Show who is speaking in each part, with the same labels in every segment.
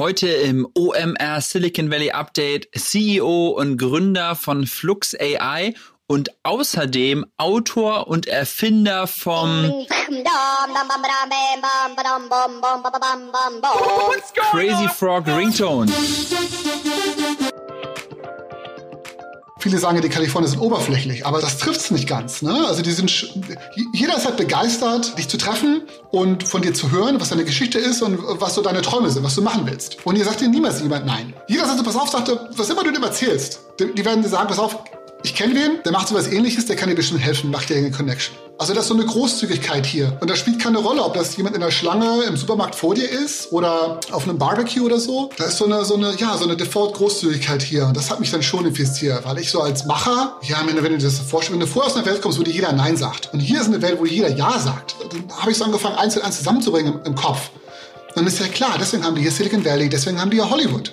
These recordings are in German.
Speaker 1: Heute im OMR Silicon Valley Update CEO und Gründer von Flux AI und außerdem Autor und Erfinder vom Crazy Frog Ringtone.
Speaker 2: Viele sagen die Kalifornier sind oberflächlich, aber das trifft es nicht ganz. Ne? Also die sind, jeder ist halt begeistert, dich zu treffen und von dir zu hören, was deine Geschichte ist und was so deine Träume sind, was du machen willst. Und ihr sagt dir niemals jemand nein. Jeder sagt so, pass auf, sagt, was immer du dem erzählst, die werden dir sagen, pass auf, ich kenne wen, der macht sowas ähnliches, der kann dir bestimmt helfen, macht dir eine Connection. Also das ist so eine Großzügigkeit hier. Und das spielt keine Rolle, ob das jemand in der Schlange im Supermarkt vor dir ist oder auf einem Barbecue oder so. Da ist so eine, so eine, ja, so eine Default-Großzügigkeit hier. Und das hat mich dann schon infiziert, weil ich so als Macher, ja, wenn du dir das vorstellst, wenn du vorher aus einer Welt kommst, wo dir jeder Nein sagt. Und hier ist eine Welt, wo jeder Ja sagt. Dann habe ich so angefangen, eins und eins zusammenzubringen im, im Kopf. Dann ist ja klar, deswegen haben die hier Silicon Valley, deswegen haben die hier Hollywood.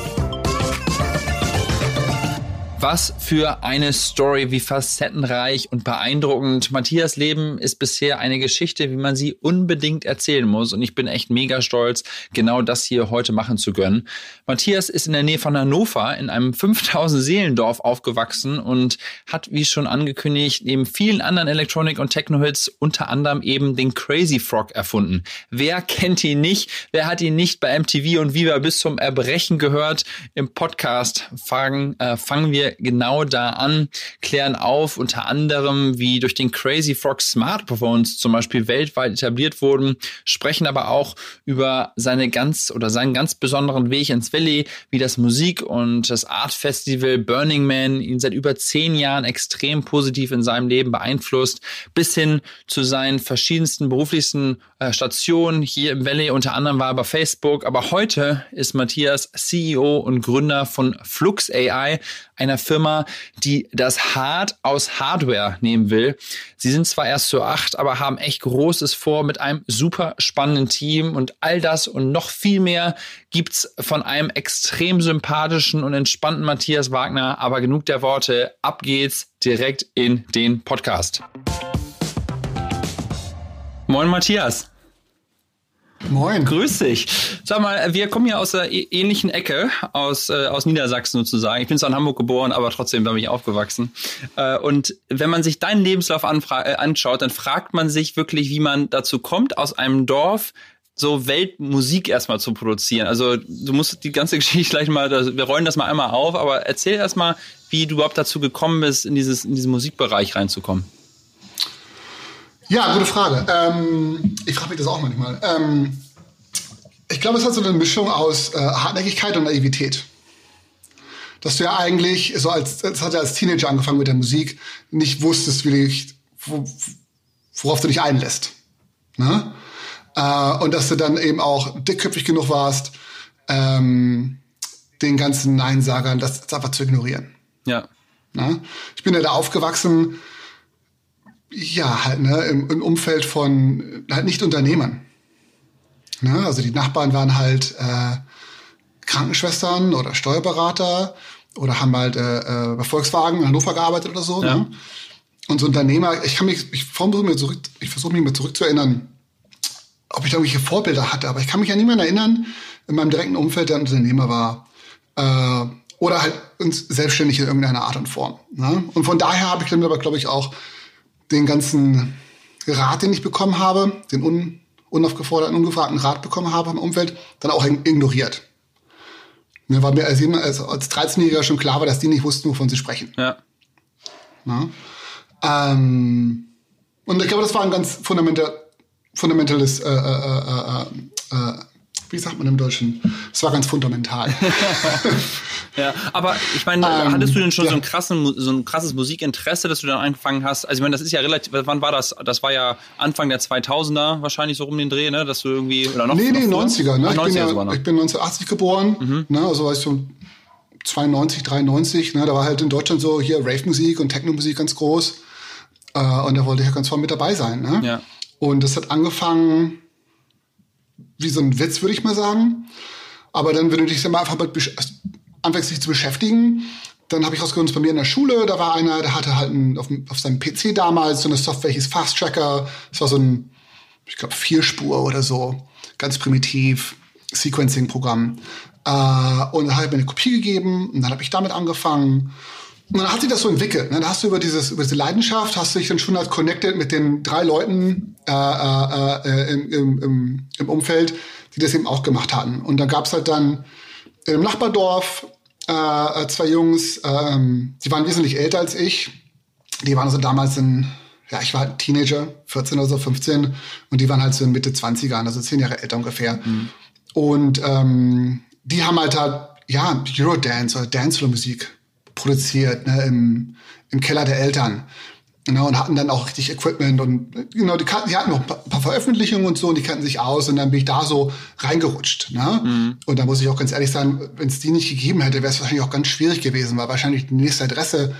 Speaker 1: Was für eine Story, wie facettenreich und beeindruckend. Matthias Leben ist bisher eine Geschichte, wie man sie unbedingt erzählen muss. Und ich bin echt mega stolz, genau das hier heute machen zu können. Matthias ist in der Nähe von Hannover in einem 5000 Seelendorf aufgewachsen und hat, wie schon angekündigt, neben vielen anderen Electronic- und Techno-Hits unter anderem eben den Crazy Frog erfunden. Wer kennt ihn nicht? Wer hat ihn nicht bei MTV und Viva bis zum Erbrechen gehört? Im Podcast fangen, äh, fangen wir genau da an, klären auf, unter anderem, wie durch den Crazy Frog Smartphones zum Beispiel weltweit etabliert wurden, sprechen aber auch über seine ganz oder seinen ganz besonderen Weg ins Valley, wie das Musik und das Art Festival Burning Man ihn seit über zehn Jahren extrem positiv in seinem Leben beeinflusst, bis hin zu seinen verschiedensten beruflichsten äh, Stationen hier im Valley. Unter anderem war er bei Facebook, aber heute ist Matthias CEO und Gründer von Flux AI, einer Firma, die das Hard aus Hardware nehmen will. Sie sind zwar erst zu acht, aber haben echt Großes vor mit einem super spannenden Team und all das und noch viel mehr gibt's von einem extrem sympathischen und entspannten Matthias Wagner. Aber genug der Worte. Ab geht's direkt in den Podcast. Moin Matthias.
Speaker 2: Moin.
Speaker 1: Grüß dich. Sag mal, wir kommen ja aus der ähnlichen Ecke, aus, äh, aus Niedersachsen sozusagen. Ich bin zwar in Hamburg geboren, aber trotzdem bin ich aufgewachsen. Äh, und wenn man sich deinen Lebenslauf äh, anschaut, dann fragt man sich wirklich, wie man dazu kommt, aus einem Dorf so Weltmusik erstmal zu produzieren. Also du musst die ganze Geschichte gleich mal, wir rollen das mal einmal auf, aber erzähl erstmal, wie du überhaupt dazu gekommen bist, in, dieses, in diesen Musikbereich reinzukommen.
Speaker 2: Ja, gute Frage. Ähm, ich frage mich das auch manchmal. Ähm, ich glaube, es hat so eine Mischung aus äh, Hartnäckigkeit und Naivität. Dass du ja eigentlich, so als, das hat ja als Teenager angefangen mit der Musik, nicht wusstest, wie dich, wo, worauf du dich einlässt. Ne? Äh, und dass du dann eben auch dickköpfig genug warst, ähm, den ganzen Neinsagern das, das einfach zu ignorieren.
Speaker 1: Ja.
Speaker 2: Ne? Ich bin ja da aufgewachsen, ja, halt, ne, im, im Umfeld von halt nicht Unternehmern. Ne? Also die Nachbarn waren halt äh, Krankenschwestern oder Steuerberater oder haben halt äh, äh, bei Volkswagen in Hannover gearbeitet oder so. Ja. Ne? Und so Unternehmer, ich kann mich, ich versuche mir zurück, ich versuche mich mal zurückzuerinnern, ob ich da irgendwelche Vorbilder hatte, aber ich kann mich an niemanden erinnern in meinem direkten Umfeld, der ein Unternehmer war. Äh, oder halt uns selbstständig in irgendeiner Art und Form. Ne? Und von daher habe ich dann aber, glaube ich, auch den ganzen Rat, den ich bekommen habe, den un, unaufgeforderten, ungefragten Rat bekommen habe im Umfeld, dann auch ignoriert. Mir war mir als, als, als 13-Jähriger schon klar war, dass die nicht wussten, wovon sie sprechen.
Speaker 1: Ja.
Speaker 2: Ähm, und ich glaube, das war ein ganz fundamental, fundamentales äh, äh, äh, äh, wie sagt man im Deutschen? Es war ganz fundamental.
Speaker 1: ja, aber ich meine, ähm, hattest du denn schon ja. so, ein krassen, so ein krasses Musikinteresse, dass du dann angefangen hast? Also ich meine, das ist ja relativ, wann war das? Das war ja Anfang der 2000er wahrscheinlich so rum den Dreh, ne? Dass du irgendwie, oder noch?
Speaker 2: Nee, nee,
Speaker 1: noch
Speaker 2: 90er, ne? Ach, 90er ich, bin ja, ich bin 1980 geboren, mhm. ne? Also war ich so 92, 93, ne? Da war halt in Deutschland so hier Rave-Musik und Techno-Musik ganz groß. Äh, und da wollte ich ja ganz voll mit dabei sein, ne?
Speaker 1: Ja.
Speaker 2: Und das hat angefangen wie so ein Witz, würde ich mal sagen. Aber dann, wenn du dich mal einfach mit, anfängst, dich zu beschäftigen, dann habe ich rausgefunden, bei mir in der Schule, da war einer, der hatte halt ein, auf, auf seinem PC damals so eine Software, hieß Fast Tracker. Das war so ein, ich glaube, Vierspur oder so. Ganz primitiv. Sequencing-Programm. Äh, und dann hat er mir eine Kopie gegeben und dann habe ich damit angefangen. Und dann hat sich das so entwickelt. Ne? Dann hast du über, dieses, über diese Leidenschaft, hast du dich dann schon halt connected mit den drei Leuten äh, äh, äh im, im, im Umfeld, die das eben auch gemacht hatten. Und da gab es halt dann im Nachbardorf äh, zwei Jungs, ähm, die waren wesentlich älter als ich. Die waren also damals in, ja, ich war halt Teenager, 14 oder so, 15. Und die waren halt so in Mitte 20ern, also zehn Jahre älter ungefähr. Mhm. Und ähm, die haben halt halt, ja, Eurodance oder Dancefloor-Musik produziert, ne, im, im Keller der Eltern. Genau, und hatten dann auch richtig Equipment und genau, die, kannten, die hatten noch ein paar Veröffentlichungen und so und die kannten sich aus und dann bin ich da so reingerutscht. Ne? Mhm. Und da muss ich auch ganz ehrlich sagen, wenn es die nicht gegeben hätte, wäre es wahrscheinlich auch ganz schwierig gewesen, weil wahrscheinlich die nächste Adresse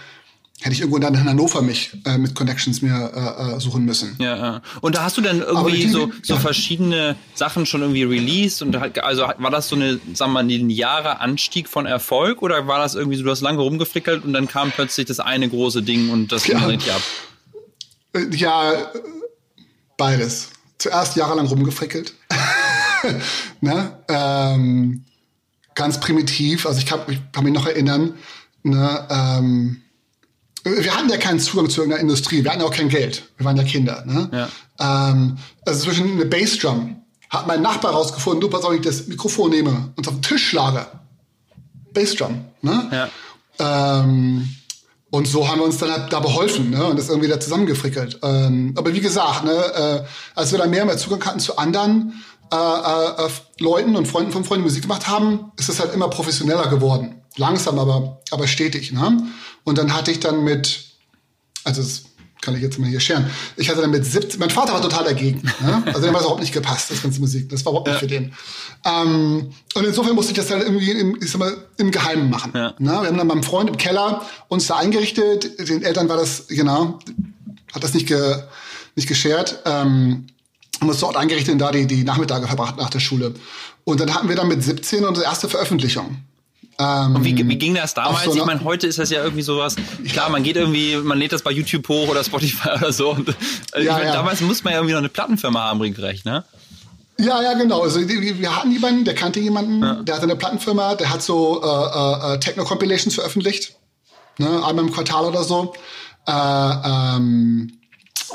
Speaker 2: hätte ich irgendwo dann in Hannover mich äh, mit Connections mir äh, äh, suchen müssen.
Speaker 1: Ja, ja. Und da hast du dann irgendwie so, so ja. verschiedene Sachen schon irgendwie released und also war das so eine, sagen wir mal, lineare Anstieg von Erfolg oder war das irgendwie so, du hast lange rumgefrickelt und dann kam plötzlich das eine große Ding und das ging ja. richtig ab?
Speaker 2: Äh, ja, beides. Zuerst jahrelang rumgefrickelt. ne? ähm, ganz primitiv, also ich kann, ich kann mich noch erinnern, ne, ähm, wir hatten ja keinen Zugang zu irgendeiner Industrie, wir hatten ja auch kein Geld. Wir waren ja Kinder. Ne? Ja. Ähm, also zwischen eine Bassdrum hat mein Nachbar rausgefunden, du, pass auf, ich das Mikrofon nehme und auf den Tisch schlage. Bassdrum. Ne? Ja. Ähm, und so haben wir uns dann halt da beholfen ne? und das irgendwie da zusammengefrickelt. Ähm, aber wie gesagt, ne, äh, als wir dann mehr und mehr Zugang hatten zu anderen äh, äh, Leuten und Freunden von Freunden Musik gemacht haben, ist es halt immer professioneller geworden. Langsam, aber, aber stetig. Ne? Und dann hatte ich dann mit, also das kann ich jetzt mal hier scheren, ich hatte dann mit 17, mein Vater war total dagegen. Ne? Also dem hat überhaupt nicht gepasst, das ganze Musik. Das war überhaupt nicht für den. Ähm, und insofern musste ich das halt irgendwie im, ich sag mal, im Geheimen machen. Ja. Ne? Wir haben dann beim Freund im Keller uns da eingerichtet. Den Eltern war das, genau, hat das nicht, ge, nicht geschert. Ähm, haben uns dort eingerichtet und da die, die Nachmittage verbracht nach der Schule. Und dann hatten wir dann mit 17 unsere erste Veröffentlichung.
Speaker 1: Ähm, und wie, wie ging das damals? So ich meine, heute ist das ja irgendwie sowas, klar, man geht irgendwie, man lädt das bei YouTube hoch oder Spotify oder so. Und, äh, ja, mein, ja. Damals muss man ja irgendwie noch eine Plattenfirma haben, regelrecht, ne?
Speaker 2: Ja, ja, genau. Also wir hatten jemanden, der kannte jemanden, ja. der hatte eine Plattenfirma, der hat so äh, äh, Techno-Compilations veröffentlicht. Ne, einmal im Quartal oder so. Äh, ähm,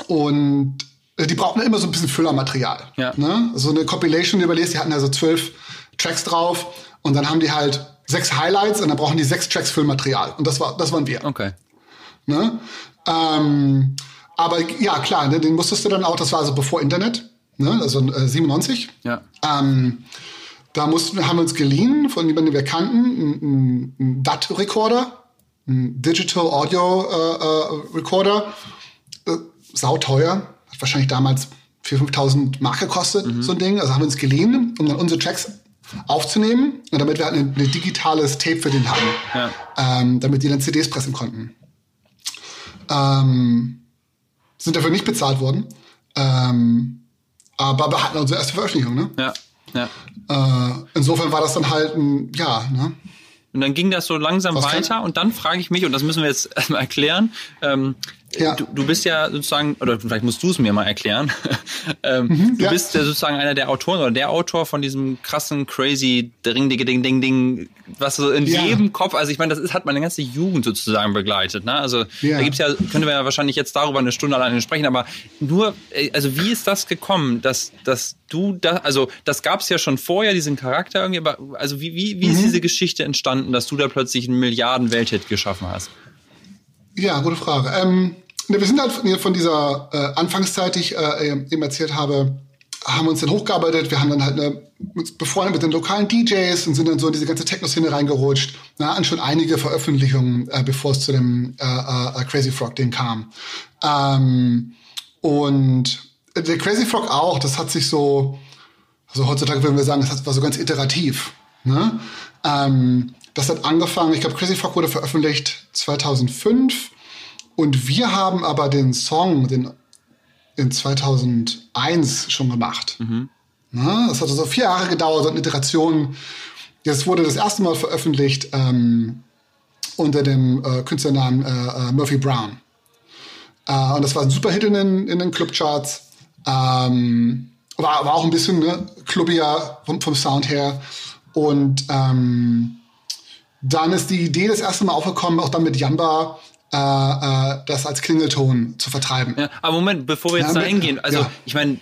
Speaker 2: und die brauchten immer so ein bisschen Füllermaterial. Ja. Ne? So eine Compilation, die überlest, die hatten also zwölf Tracks drauf und dann haben die halt sechs Highlights und dann brauchen die sechs Tracks Füllmaterial. Und das war, das waren wir.
Speaker 1: Okay.
Speaker 2: Ne? Ähm, aber ja, klar, ne, den musstest du dann auch, das war also bevor Internet, ne, also äh, 97.
Speaker 1: Ja.
Speaker 2: Ähm, da mussten, haben wir uns geliehen von jemandem, den wir kannten, einen DAT-Recorder, ein Digital Audio äh, äh, Recorder, äh, sauteuer, hat wahrscheinlich damals 4.000, 5.000 Mark gekostet, mhm. so ein Ding. Also haben wir uns geliehen, um dann unsere Tracks aufzunehmen, damit wir halt ein, ein digitales Tape für den hatten, ja. ähm, damit die dann CDs pressen konnten. Ähm, sind dafür nicht bezahlt worden, ähm, aber wir hatten unsere erste Veröffentlichung. Ne?
Speaker 1: Ja. Ja.
Speaker 2: Äh, insofern war das dann halt ein, ja, ne?
Speaker 1: Und dann ging das so langsam Was weiter kann? und dann frage ich mich, und das müssen wir jetzt erstmal erklären, ähm, ja. Du, du bist ja sozusagen, oder vielleicht musst du es mir mal erklären. ähm, mhm, du ja. bist ja sozusagen einer der Autoren oder der Autor von diesem krassen, crazy Ding, Ding, Ding, Ding, Ding, was so in ja. jedem Kopf, also ich meine, das ist, hat meine ganze Jugend sozusagen begleitet. Ne? Also da gibt's ja, könnte man ja wahrscheinlich jetzt darüber eine Stunde alleine sprechen, aber nur, äh, also wie ist das gekommen, dass, dass du da, also das gab's ja schon vorher, diesen Charakter irgendwie, aber also wie, wie, wie mhm. ist diese Geschichte entstanden, dass du da plötzlich einen Milliarden-Welthit geschaffen hast?
Speaker 2: Ja, gute Frage. Ähm, wir sind halt von dieser äh, Anfangszeit, die ich äh, eben erzählt habe, haben uns dann hochgearbeitet. Wir haben dann halt eine, uns befreundet mit den lokalen DJs und sind dann so in diese ganze Techno-Szene reingerutscht. Na, an schon einige Veröffentlichungen, äh, bevor es zu dem äh, äh, Crazy Frog-Ding kam. Ähm, und der Crazy Frog auch, das hat sich so, also heutzutage würden wir sagen, das war so ganz iterativ. Ne? Ähm, das hat angefangen, ich glaube, Crazy Frog wurde veröffentlicht 2005 und wir haben aber den Song den in 2001 schon gemacht. Mhm. Na, das hat so vier Jahre gedauert, so eine Iteration. Jetzt wurde das erste Mal veröffentlicht ähm, unter dem äh, Künstlernamen äh, äh Murphy Brown. Äh, und das war ein Superhit in den, in den Clubcharts. Ähm, war, war auch ein bisschen ne, clubbier vom, vom Sound her. Und ähm, dann ist die Idee das erste Mal aufgekommen, auch dann mit Jamba äh, äh, das als Klingelton zu vertreiben.
Speaker 1: Ja, aber Moment, bevor wir jetzt ja, da hingehen, also ja. ich meine,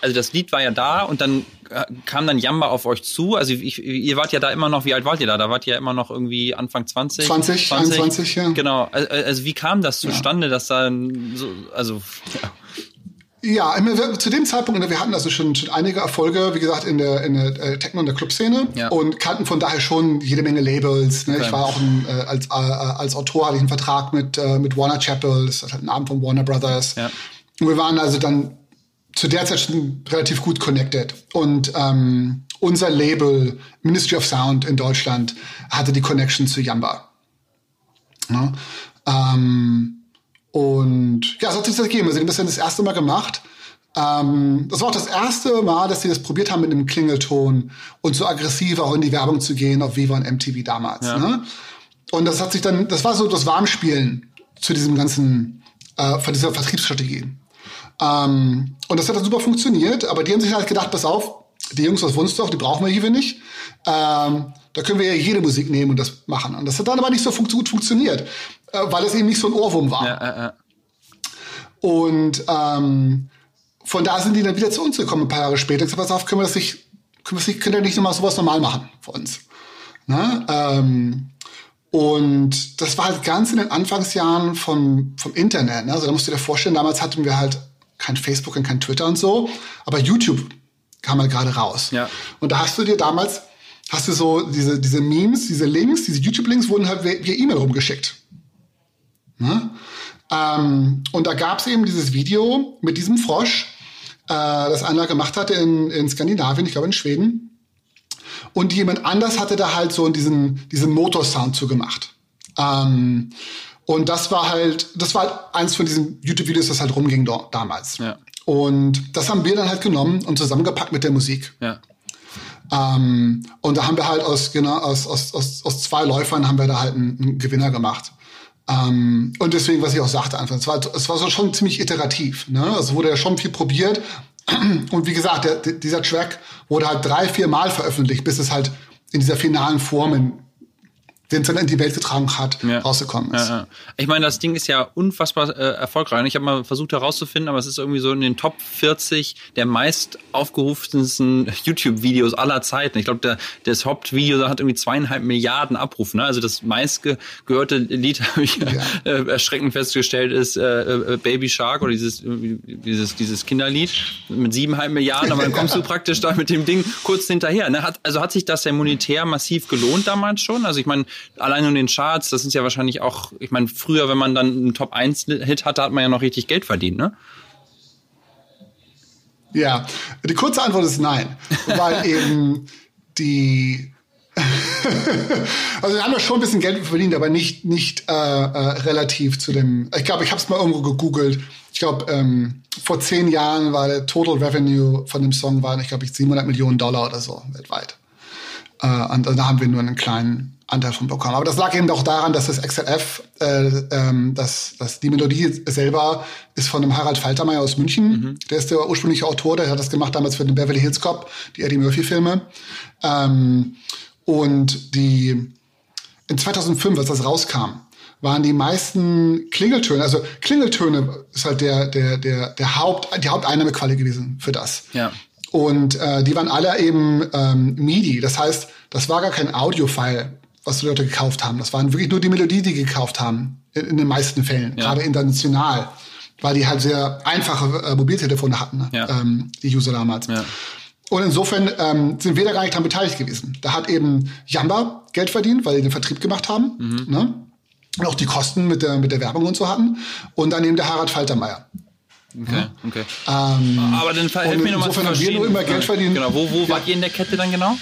Speaker 1: also das Lied war ja da und dann äh, kam dann Jamba auf euch zu. Also ich, ihr wart ja da immer noch, wie alt wart ihr da? Da wart ihr ja immer noch irgendwie Anfang 20?
Speaker 2: 20, 20 21, ja.
Speaker 1: Genau. Also, also wie kam das zustande, dass da so, also ja.
Speaker 2: Ja, zu dem Zeitpunkt, wir hatten also schon, schon einige Erfolge, wie gesagt, in der, in der äh, Techno- und der Clubszene ja. und kannten von daher schon jede Menge Labels. Ne? Okay. Ich war auch ein, äh, als, äh, als Autor hatte ich einen Vertrag mit, mit Warner Chapel, das ist halt ein Abend von Warner Brothers. Ja. Und wir waren also dann zu der Zeit schon relativ gut connected. Und ähm, unser Label, Ministry of Sound in Deutschland, hatte die Connection zu Yamba. Ja? Ähm, und ja, so hat sich das gegeben. Also, die haben das dann das erste Mal gemacht. Ähm, das war auch das erste Mal, dass sie das probiert haben mit einem Klingelton und so aggressiv auch in die Werbung zu gehen auf Viva und MTV damals. Ja. Ne? Und das hat sich dann, das war so das Warmspielen zu diesem ganzen, äh, von dieser Vertriebsstrategie. Ähm, und das hat dann super funktioniert, aber die haben sich halt gedacht, pass auf, die Jungs aus Wunsdorf, die brauchen wir hier nicht. Ähm, da können wir ja jede Musik nehmen und das machen. Und das hat dann aber nicht so fun gut funktioniert, äh, weil es eben nicht so ein Ohrwurm war. Ja, ja, ja. Und ähm, von da sind die dann wieder zu uns gekommen, ein paar Jahre später. Ich gesagt, pass auf, können wir das nicht, können wir, können wir nicht nochmal sowas normal machen für uns. Ne? Ähm, und das war halt ganz in den Anfangsjahren vom, vom Internet. Ne? Also da musst du dir vorstellen, damals hatten wir halt kein Facebook und kein Twitter und so, aber YouTube kam halt gerade raus. Ja. Und da hast du dir damals hast du so diese, diese Memes, diese Links, diese YouTube-Links wurden halt via E-Mail rumgeschickt. Ne? Ähm, und da gab es eben dieses Video mit diesem Frosch, äh, das einer gemacht hatte in, in Skandinavien, ich glaube in Schweden. Und jemand anders hatte da halt so diesen, diesen Motorsound zugemacht. Ähm, und das war halt, das war halt eins von diesen YouTube-Videos, das halt rumging dort, damals. Ja. Und das haben wir dann halt genommen und zusammengepackt mit der Musik. Ja. Ähm, und da haben wir halt aus, genau, aus, aus, aus, aus zwei Läufern haben wir da halt einen, einen Gewinner gemacht. Ähm, und deswegen, was ich auch sagte Anfang, es war, es war so schon ziemlich iterativ. Ne? Also wurde ja schon viel probiert. Und wie gesagt, der, dieser Track wurde halt drei, vier Mal veröffentlicht, bis es halt in dieser finalen Form in den dann in die Welt getragen hat, ja. rausgekommen ist. Ja, ja.
Speaker 1: Ich meine, das Ding ist ja unfassbar äh, erfolgreich. Ich habe mal versucht herauszufinden, aber es ist irgendwie so in den Top 40 der meist aufgerufensten YouTube-Videos aller Zeiten. Ich glaube, das Hauptvideo hat irgendwie zweieinhalb Milliarden Abrufe. Ne? Also das meistgehörte Lied, habe ich äh, erschreckend festgestellt, ist äh, äh, Baby Shark oder dieses, dieses, dieses Kinderlied mit siebeneinhalb Milliarden. Aber dann kommst du praktisch da mit dem Ding kurz hinterher. Ne? Hat, also hat sich das ja monetär massiv gelohnt damals schon? Also ich meine, allein in den Charts, das sind ja wahrscheinlich auch, ich meine, früher, wenn man dann einen Top 1 Hit hatte, hat man ja noch richtig Geld verdient, ne?
Speaker 2: Ja, die kurze Antwort ist nein, weil eben die also wir haben da schon ein bisschen Geld verdient, aber nicht nicht äh, äh, relativ zu dem. Ich glaube, ich habe es mal irgendwo gegoogelt. Ich glaube, ähm, vor zehn Jahren war der Total Revenue von dem Song waren, ich glaube, 700 Millionen Dollar oder so weltweit. Äh, und da haben wir nur einen kleinen Anteil von bekommen. Aber das lag eben auch daran, dass das XLF, äh, ähm, dass, dass die Melodie selber ist von dem Harald Faltermeier aus München. Mhm. Der ist der ursprüngliche Autor, der hat das gemacht damals für den Beverly Hills Cop, die Eddie Murphy-Filme. Ähm, und die in 2005, als das rauskam, waren die meisten Klingeltöne, also Klingeltöne ist halt der, der, der, der Haupt, die Haupteinnahmequelle gewesen für das. Ja. Und äh, die waren alle eben ähm, MIDI. Das heißt, das war gar kein Audio-File, was die Leute gekauft haben. Das waren wirklich nur die Melodie, die gekauft haben, in, in den meisten Fällen, ja. gerade international, weil die halt sehr einfache äh, Mobiltelefone hatten, ja. ähm, die User damals. Ja. Und insofern ähm, sind wir da gar nicht dran beteiligt gewesen. Da hat eben Jamba Geld verdient, weil die den Vertrieb gemacht haben. Mhm. Ne? Und auch die Kosten mit der, mit der Werbung und so hatten. Und dann eben der Harald Faltermeier.
Speaker 1: Okay, okay. Ähm, Aber dann helf mir nochmal zu verstehen.
Speaker 2: wir nur immer Geld verdienen.
Speaker 1: Genau, wo, wo wart ihr in der Kette dann genau?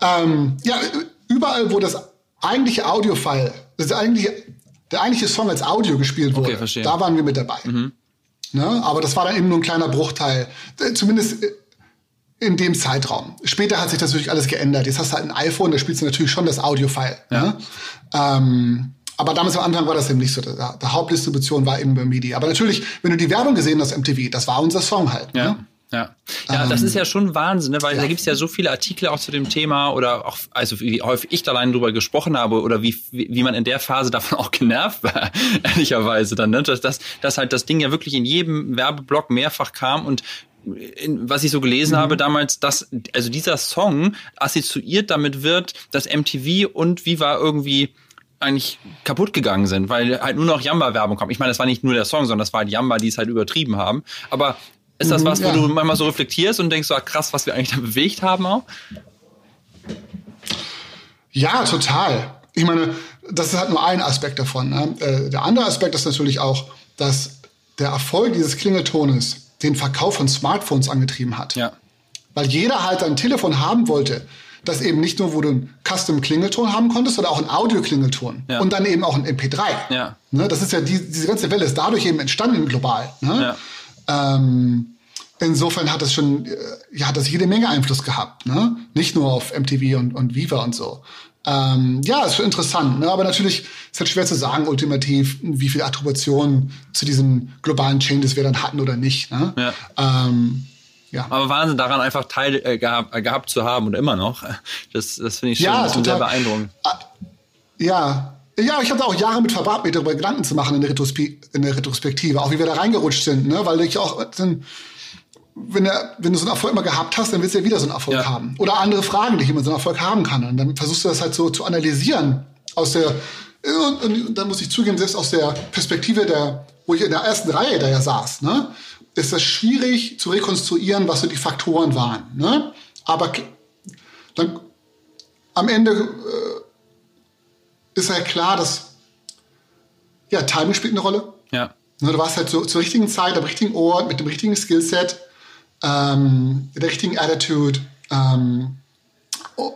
Speaker 2: Ähm, ja, überall, wo das eigentliche Audio-File, das eigentliche, der eigentliche Song als Audio gespielt wurde, okay, da waren wir mit dabei. Mhm. Ne? Aber das war dann eben nur ein kleiner Bruchteil. Äh, zumindest äh, in dem Zeitraum. Später hat sich das natürlich alles geändert. Jetzt hast du halt ein iPhone, da spielst du natürlich schon das Audio-File. Ja. Ne? Ähm, aber damals am Anfang war das eben nicht so. Der, der Hauptdistribution war eben bei MIDI. Aber natürlich, wenn du die Werbung gesehen hast, MTV, das war unser Song halt.
Speaker 1: Ja.
Speaker 2: Ne?
Speaker 1: Ja, ja das ist ja schon Wahnsinn, ne? weil ja. da gibt's ja so viele Artikel auch zu dem Thema oder auch, also wie häufig ich da allein drüber gesprochen habe oder wie, wie, wie man in der Phase davon auch genervt war, ehrlicherweise dann, ne? dass, dass, dass halt das Ding ja wirklich in jedem Werbeblock mehrfach kam und in, was ich so gelesen mhm. habe damals, dass also dieser Song assoziiert damit wird, dass MTV und Viva irgendwie eigentlich kaputt gegangen sind, weil halt nur noch Jamba-Werbung kommt. Ich meine, das war nicht nur der Song, sondern das war halt Jamba, die es halt übertrieben haben. Aber ist das mhm, was, wo ja. du manchmal so reflektierst und denkst so, ah, krass, was wir eigentlich da bewegt haben auch?
Speaker 2: Ja, total. Ich meine, das ist halt nur ein Aspekt davon. Ne? Äh, der andere Aspekt ist natürlich auch, dass der Erfolg dieses Klingeltones den Verkauf von Smartphones angetrieben hat.
Speaker 1: Ja.
Speaker 2: Weil jeder halt ein Telefon haben wollte, das eben nicht nur, wo du einen Custom-Klingelton haben konntest, sondern auch einen Audio-Klingelton. Ja. Und dann eben auch ein MP3.
Speaker 1: Ja.
Speaker 2: Ne, das ist ja, die, diese ganze Welle ist dadurch eben entstanden global. Ne? Ja. Ähm, insofern hat das schon, äh, ja, hat das jede Menge Einfluss gehabt. Ne? Nicht nur auf MTV und, und Viva und so. Ähm, ja, ist schon interessant, ne? aber natürlich ist halt schwer zu sagen, ultimativ, wie viel Attribution zu diesem globalen Changes wir dann hatten oder nicht. Ne?
Speaker 1: Ja.
Speaker 2: Ähm, ja.
Speaker 1: Aber Wahnsinn, daran einfach Teil äh, gehabt, äh, gehabt zu haben und immer noch. Das, das finde ich schon
Speaker 2: ja,
Speaker 1: sehr beeindruckend.
Speaker 2: Ah, ja. Ja, ich hatte auch Jahre mit verbracht, mir darüber Gedanken zu machen in der, in der Retrospektive, auch wie wir da reingerutscht sind, ne? weil ich auch, dann, wenn, der, wenn du so einen Erfolg immer gehabt hast, dann willst du ja wieder so einen Erfolg ja. haben. Oder andere Fragen, die ich immer so einen Erfolg haben kann. Und dann versuchst du das halt so zu analysieren aus der, und, und, und dann muss ich zugeben, selbst aus der Perspektive der, wo ich in der ersten Reihe da ja saß, ne? Ist das schwierig zu rekonstruieren, was so die Faktoren waren. Ne? Aber dann, am Ende äh, ist ja klar, dass ja, Timing spielt eine Rolle.
Speaker 1: Ja.
Speaker 2: Ne, du warst halt so zur richtigen Zeit, am richtigen Ort, mit dem richtigen Skillset, ähm, der richtigen Attitude. Ähm, oh,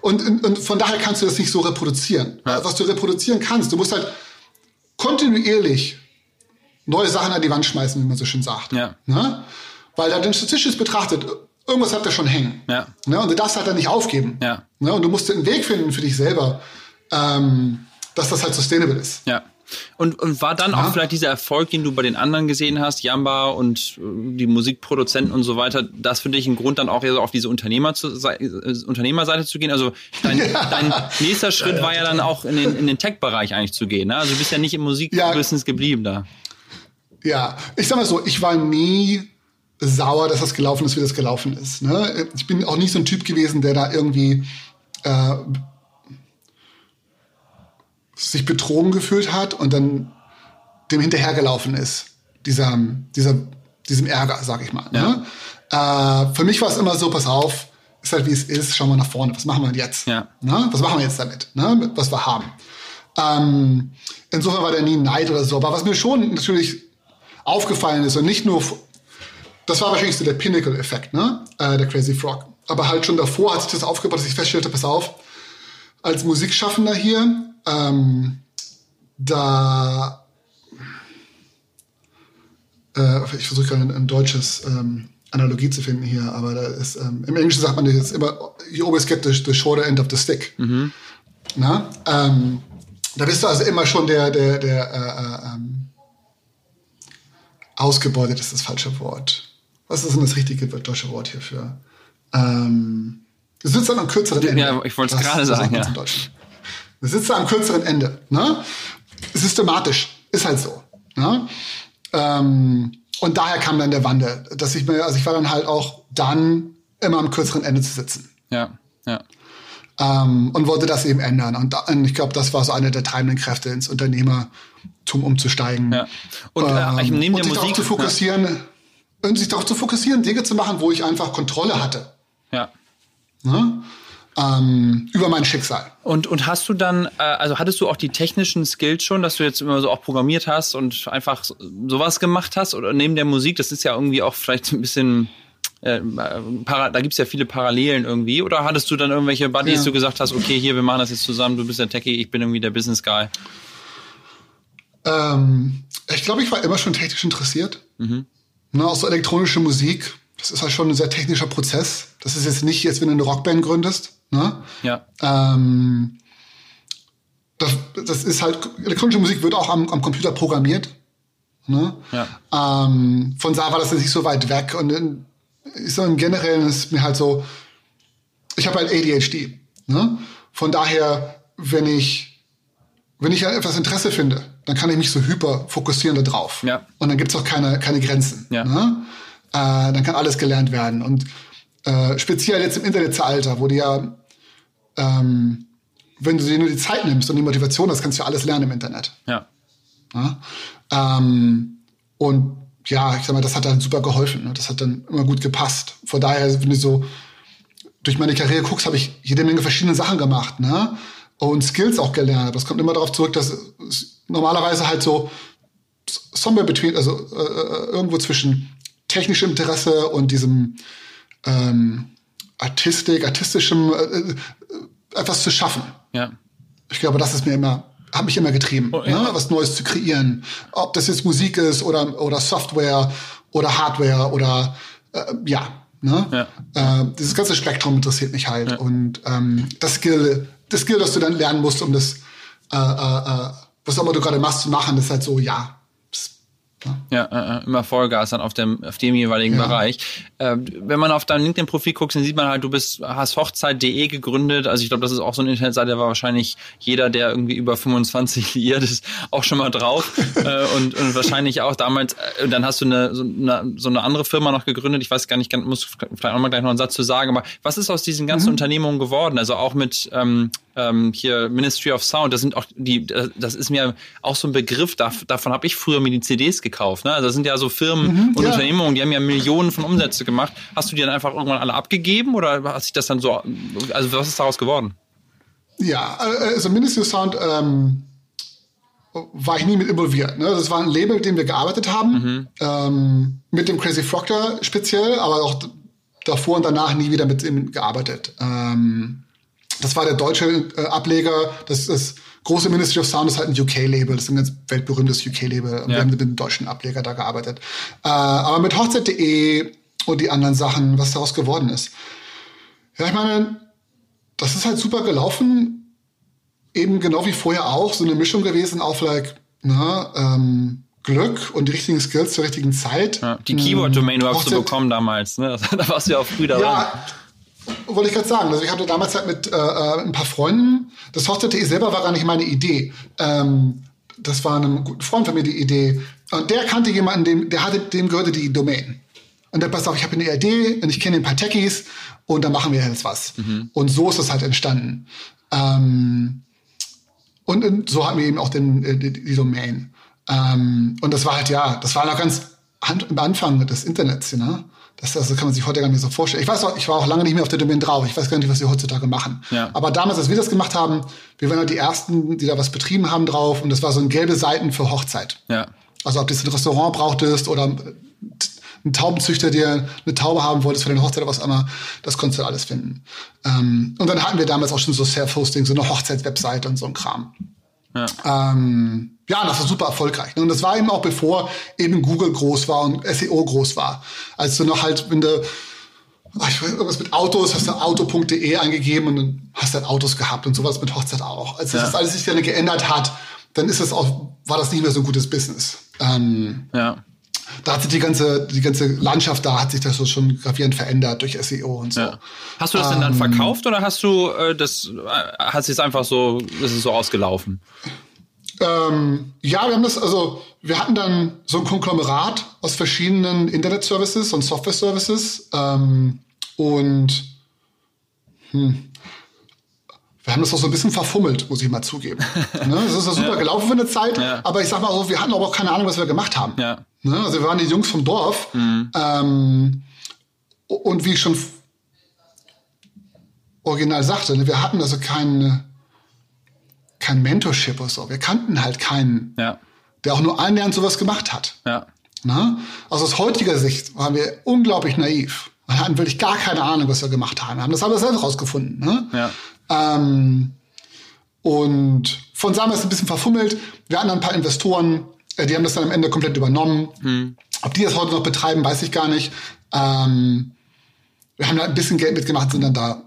Speaker 2: und, und, und, von daher kannst du das nicht so reproduzieren. Ja. Was du reproduzieren kannst, du musst halt kontinuierlich neue Sachen an die Wand schmeißen, wie man so schön sagt.
Speaker 1: Ja.
Speaker 2: Ne? Weil da den statistisch betrachtet, irgendwas hat er schon hängen.
Speaker 1: Ja.
Speaker 2: Ne? Und du darfst halt dann nicht aufgeben.
Speaker 1: Ja.
Speaker 2: Ne? Und du musst einen Weg finden für dich selber, ähm, dass das halt sustainable ist.
Speaker 1: Ja. Und, und war dann ja. auch vielleicht dieser Erfolg, den du bei den anderen gesehen hast, Jamba und äh, die Musikproduzenten und so weiter, das für dich ein Grund, dann auch eher so auf diese Unternehmer zu, äh, Unternehmerseite zu gehen? Also dein, ja. dein nächster Schritt ja, war ja dann auch in den, in den Tech-Bereich eigentlich zu gehen. Ne? Also du bist ja nicht im Musikbusiness geblieben da.
Speaker 2: Ja, ich sag mal so, ich war nie sauer, dass das gelaufen ist, wie das gelaufen ist. Ne? Ich bin auch nicht so ein Typ gewesen, der da irgendwie äh, sich betrogen gefühlt hat und dann dem hinterhergelaufen ist. Dieser, dieser, diesem Ärger, sag ich mal. Ne? Äh, für mich war es immer so, pass auf, ist halt wie es ist, schauen wir nach vorne, was machen wir jetzt?
Speaker 1: Ja.
Speaker 2: Ne? Was machen wir jetzt damit, ne? was wir haben? Ähm, insofern war da nie Neid oder so. Aber was mir schon natürlich aufgefallen ist und nicht nur, das war wahrscheinlich so der Pinnacle-Effekt, ne? Äh, der Crazy Frog. Aber halt schon davor hat sich das aufgebaut, dass ich feststellte, pass auf, als Musikschaffender hier, ähm, da, äh, ich versuche gerade ein, ein, deutsches ähm, Analogie zu finden hier, aber da ist, ähm, im Englischen sagt man jetzt immer, you always get the, the shorter end of the stick.
Speaker 1: Mhm.
Speaker 2: Na? Ähm, da bist du also immer schon der, der, der, äh, äh, ähm, ausgebeutet ist das falsche Wort. Was ist denn das richtige deutsche Wort hierfür? Ähm, du sitzt am kürzeren Ende.
Speaker 1: Ja, ich wollte es gerade sagen. Ja.
Speaker 2: Du sitzt am kürzeren Ende. Ne? Systematisch. Ist halt so. Ne? Ähm, und daher kam dann der Wandel. Dass ich mir, also ich war dann halt auch dann immer am kürzeren Ende zu sitzen.
Speaker 1: Ja, ja.
Speaker 2: Ähm, und wollte das eben ändern. Und, da, und ich glaube, das war so eine der treibenden Kräfte ins Unternehmer, zum umzusteigen.
Speaker 1: Ja. Und äh, ich nehme
Speaker 2: und sich Musik, darauf zu fokussieren, ja. und sich darauf zu fokussieren, Dinge zu machen, wo ich einfach Kontrolle hatte.
Speaker 1: Ja.
Speaker 2: Ne? Ähm, über mein Schicksal.
Speaker 1: Und, und hast du dann, äh, also hattest du auch die technischen Skills schon, dass du jetzt immer so auch programmiert hast und einfach sowas gemacht hast? Oder neben der Musik, das ist ja irgendwie auch vielleicht ein bisschen äh, para, da gibt's ja viele Parallelen irgendwie. Oder hattest du dann irgendwelche Buddies, ja. du gesagt hast, okay, hier, wir machen das jetzt zusammen, du bist der Techie, ich bin irgendwie der Business Guy?
Speaker 2: Ähm, ich glaube, ich war immer schon technisch interessiert.
Speaker 1: Mhm.
Speaker 2: Ne, auch so elektronische Musik. das ist halt schon ein sehr technischer Prozess. Das ist jetzt nicht, jetzt wenn du eine Rockband gründest. Ne?
Speaker 1: Ja.
Speaker 2: Ähm, das, das ist halt, elektronische Musik wird auch am, am Computer programmiert. Ne?
Speaker 1: Ja.
Speaker 2: Ähm, von da war das jetzt nicht so weit weg. Und in, ist so im Generellen ist mir halt so, ich habe halt ADHD. Ne? Von daher, wenn ich, wenn ich etwas Interesse finde, dann kann ich mich so hyper fokussieren da drauf.
Speaker 1: Ja.
Speaker 2: Und dann gibt's auch keine, keine Grenzen.
Speaker 1: Ja.
Speaker 2: Ne? Äh, dann kann alles gelernt werden. Und äh, speziell jetzt im Internetzeitalter, wo du ja, ähm, wenn du dir nur die Zeit nimmst und die Motivation hast, kannst du ja alles lernen im Internet.
Speaker 1: Ja.
Speaker 2: Ja? Ähm, und ja, ich sag mal, das hat dann super geholfen. Ne? Das hat dann immer gut gepasst. Von daher, wenn du so durch meine Karriere guckst, habe ich jede Menge verschiedene Sachen gemacht, ne? Und Skills auch gelernt. Aber es kommt immer darauf zurück, dass es normalerweise halt so somewhere between, also äh, irgendwo zwischen technischem Interesse und diesem ähm, Artistik, artistischem äh, äh, etwas zu schaffen.
Speaker 1: Ja.
Speaker 2: Ich glaube, das ist mir immer, hat mich immer getrieben,
Speaker 1: Oh, ja.
Speaker 2: ne? was Neues zu kreieren. Ob das jetzt Musik ist oder, oder Software oder Hardware oder äh, ja. Ne? Äh, dieses ganze Spektrum interessiert mich halt. Und ähm, das Skill, das Skill, das du dann lernen musst, um das, äh, äh, äh, was auch immer du gerade machst, zu machen, ist halt so, ja.
Speaker 1: Ja, äh, äh, immer Vollgas dann auf dem, auf dem jeweiligen
Speaker 2: Ja.
Speaker 1: Bereich. Äh, wenn man auf dein LinkedIn-Profil guckt, dann sieht man halt, du bist, hast Hochzeit.de gegründet. Also ich glaube, das ist auch so eine Internetseite, da war wahrscheinlich jeder, der irgendwie über 25 liiert ist, auch schon mal drauf. äh, und, und wahrscheinlich auch damals, äh, dann hast du eine so, eine so eine andere Firma noch gegründet. Ich weiß gar nicht, muss vielleicht auch mal gleich noch einen Satz zu sagen, aber was ist aus diesen ganzen Unternehmungen geworden? Also auch mit ähm, ähm, hier Ministry of Sound, das sind auch die, das ist mir auch so ein Begriff, da, davon habe ich früher mir die CDs gekauft. Ne? Also das sind ja so Firmen und
Speaker 2: ja.
Speaker 1: Unternehmungen, die haben ja Millionen von Umsätze gemacht. Hast du die dann einfach irgendwann alle abgegeben oder hat sich das dann so, also was ist daraus geworden?
Speaker 2: Ja, äh, also Ministry of Sound ähm, war ich nie mit involviert. Ne? Das war ein Label, mit dem wir gearbeitet haben, ähm, mit dem Crazy Frog speziell, aber auch davor und danach nie wieder mit ihm gearbeitet. Ähm, das war der deutsche äh, Ableger. Das ist große Ministry of Sound ist halt ein UK-Label. Das ist ein ganz weltberühmtes UK-Label. Und Wir
Speaker 1: Ja.
Speaker 2: haben mit dem deutschen Ableger da gearbeitet. Äh, aber mit Hochzeit.de und die anderen Sachen, was daraus geworden ist. Ja, ich meine, das ist halt super gelaufen. Eben genau wie vorher auch, so eine Mischung gewesen auf like, na, ähm, Glück und die richtigen Skills zur richtigen Zeit.
Speaker 1: Ja, die Keyword-Domain du
Speaker 2: Hochzeit-
Speaker 1: bekommen damals, ne? Da warst du ja auch früh dabei.
Speaker 2: Ja, wollte ich gerade sagen. Also ich hatte damals halt mit äh, äh, ein paar Freunden, das Hochzeit.de selber war gar nicht meine Idee. Ähm, das war einem guten Freund von mir die Idee. Und der kannte jemanden, dem, der hatte, dem gehörte die Domain. Und der passt auf, ich habe eine Idee und ich kenne ein paar Techies und dann machen wir jetzt was. Und so ist das halt entstanden. Ähm, und, und so hatten wir eben auch den, äh, die, die Domain. Ähm, und das war halt, ja, das war noch ganz an, am Anfang des Internets, ne? Das, das kann man sich heute gar nicht so vorstellen. Ich weiß auch, ich war auch lange nicht mehr auf der Domain drauf. Ich weiß gar nicht, was wir heutzutage machen.
Speaker 1: Ja.
Speaker 2: Aber damals, als wir das gemacht haben, wir waren halt die Ersten, die da was betrieben haben drauf. Und das war so ein gelbe Seiten für Hochzeit.
Speaker 1: Ja.
Speaker 2: Also ob du jetzt ein Restaurant brauchtest oder ein Taubenzüchter, der eine Taube haben wolltest für deine Hochzeit oder was auch immer, das konntest du alles finden. Ähm, und dann hatten wir damals auch schon so Self-Hosting, so eine Hochzeitswebseite und so ein Kram.
Speaker 1: Ja.
Speaker 2: Ähm, ja, das war super erfolgreich. ne? Und das war eben auch bevor eben Google groß war und SEO groß war. Als du noch halt, wenn du ach, ich weiß, irgendwas mit Autos, hast du auto.de eingegeben und dann hast du halt Autos gehabt und sowas mit Hochzeit auch. Als
Speaker 1: Ja.
Speaker 2: das alles sich dann geändert hat, dann ist das auch, war das nicht mehr so ein gutes Business. Ähm,
Speaker 1: Ja.
Speaker 2: Da hat sich die ganze, die ganze Landschaft da hat sich das so schon gravierend verändert durch SEO und so.
Speaker 1: Ja. Hast du das denn dann
Speaker 2: Ähm,
Speaker 1: verkauft oder hast du äh, das, äh, hast du es einfach so, ist es so ausgelaufen?
Speaker 2: Ähm, ja, wir haben das, also wir hatten dann so ein Konglomerat aus verschiedenen Internet-Services und Software-Services ähm, und hm, wir haben das auch so ein bisschen verfummelt, muss ich mal zugeben. ne? Das ist ja super gelaufen für eine Zeit,
Speaker 1: Ja.
Speaker 2: aber ich sag mal so, wir hatten aber auch keine Ahnung, was wir gemacht haben.
Speaker 1: Ja.
Speaker 2: Ne? Also wir waren die Jungs vom Dorf ähm, und wie ich schon original sagte, ne, wir hatten also kein, kein Mentorship oder so. Wir kannten halt keinen,
Speaker 1: Ja.
Speaker 2: der auch nur annähernd sowas gemacht hat.
Speaker 1: Ja.
Speaker 2: Ne? Also aus heutiger Sicht waren wir unglaublich naiv. Wir hatten wirklich gar keine Ahnung, was wir gemacht haben. Wir haben das aber selbst rausgefunden. Ne?
Speaker 1: Ja.
Speaker 2: Ähm, und von Sam ist ein bisschen verfummelt. Wir hatten ein paar Investoren, äh, die haben das dann am Ende komplett übernommen. Ob die das heute noch betreiben, weiß ich gar nicht. Ähm, wir haben da ein bisschen Geld mitgemacht, sind dann da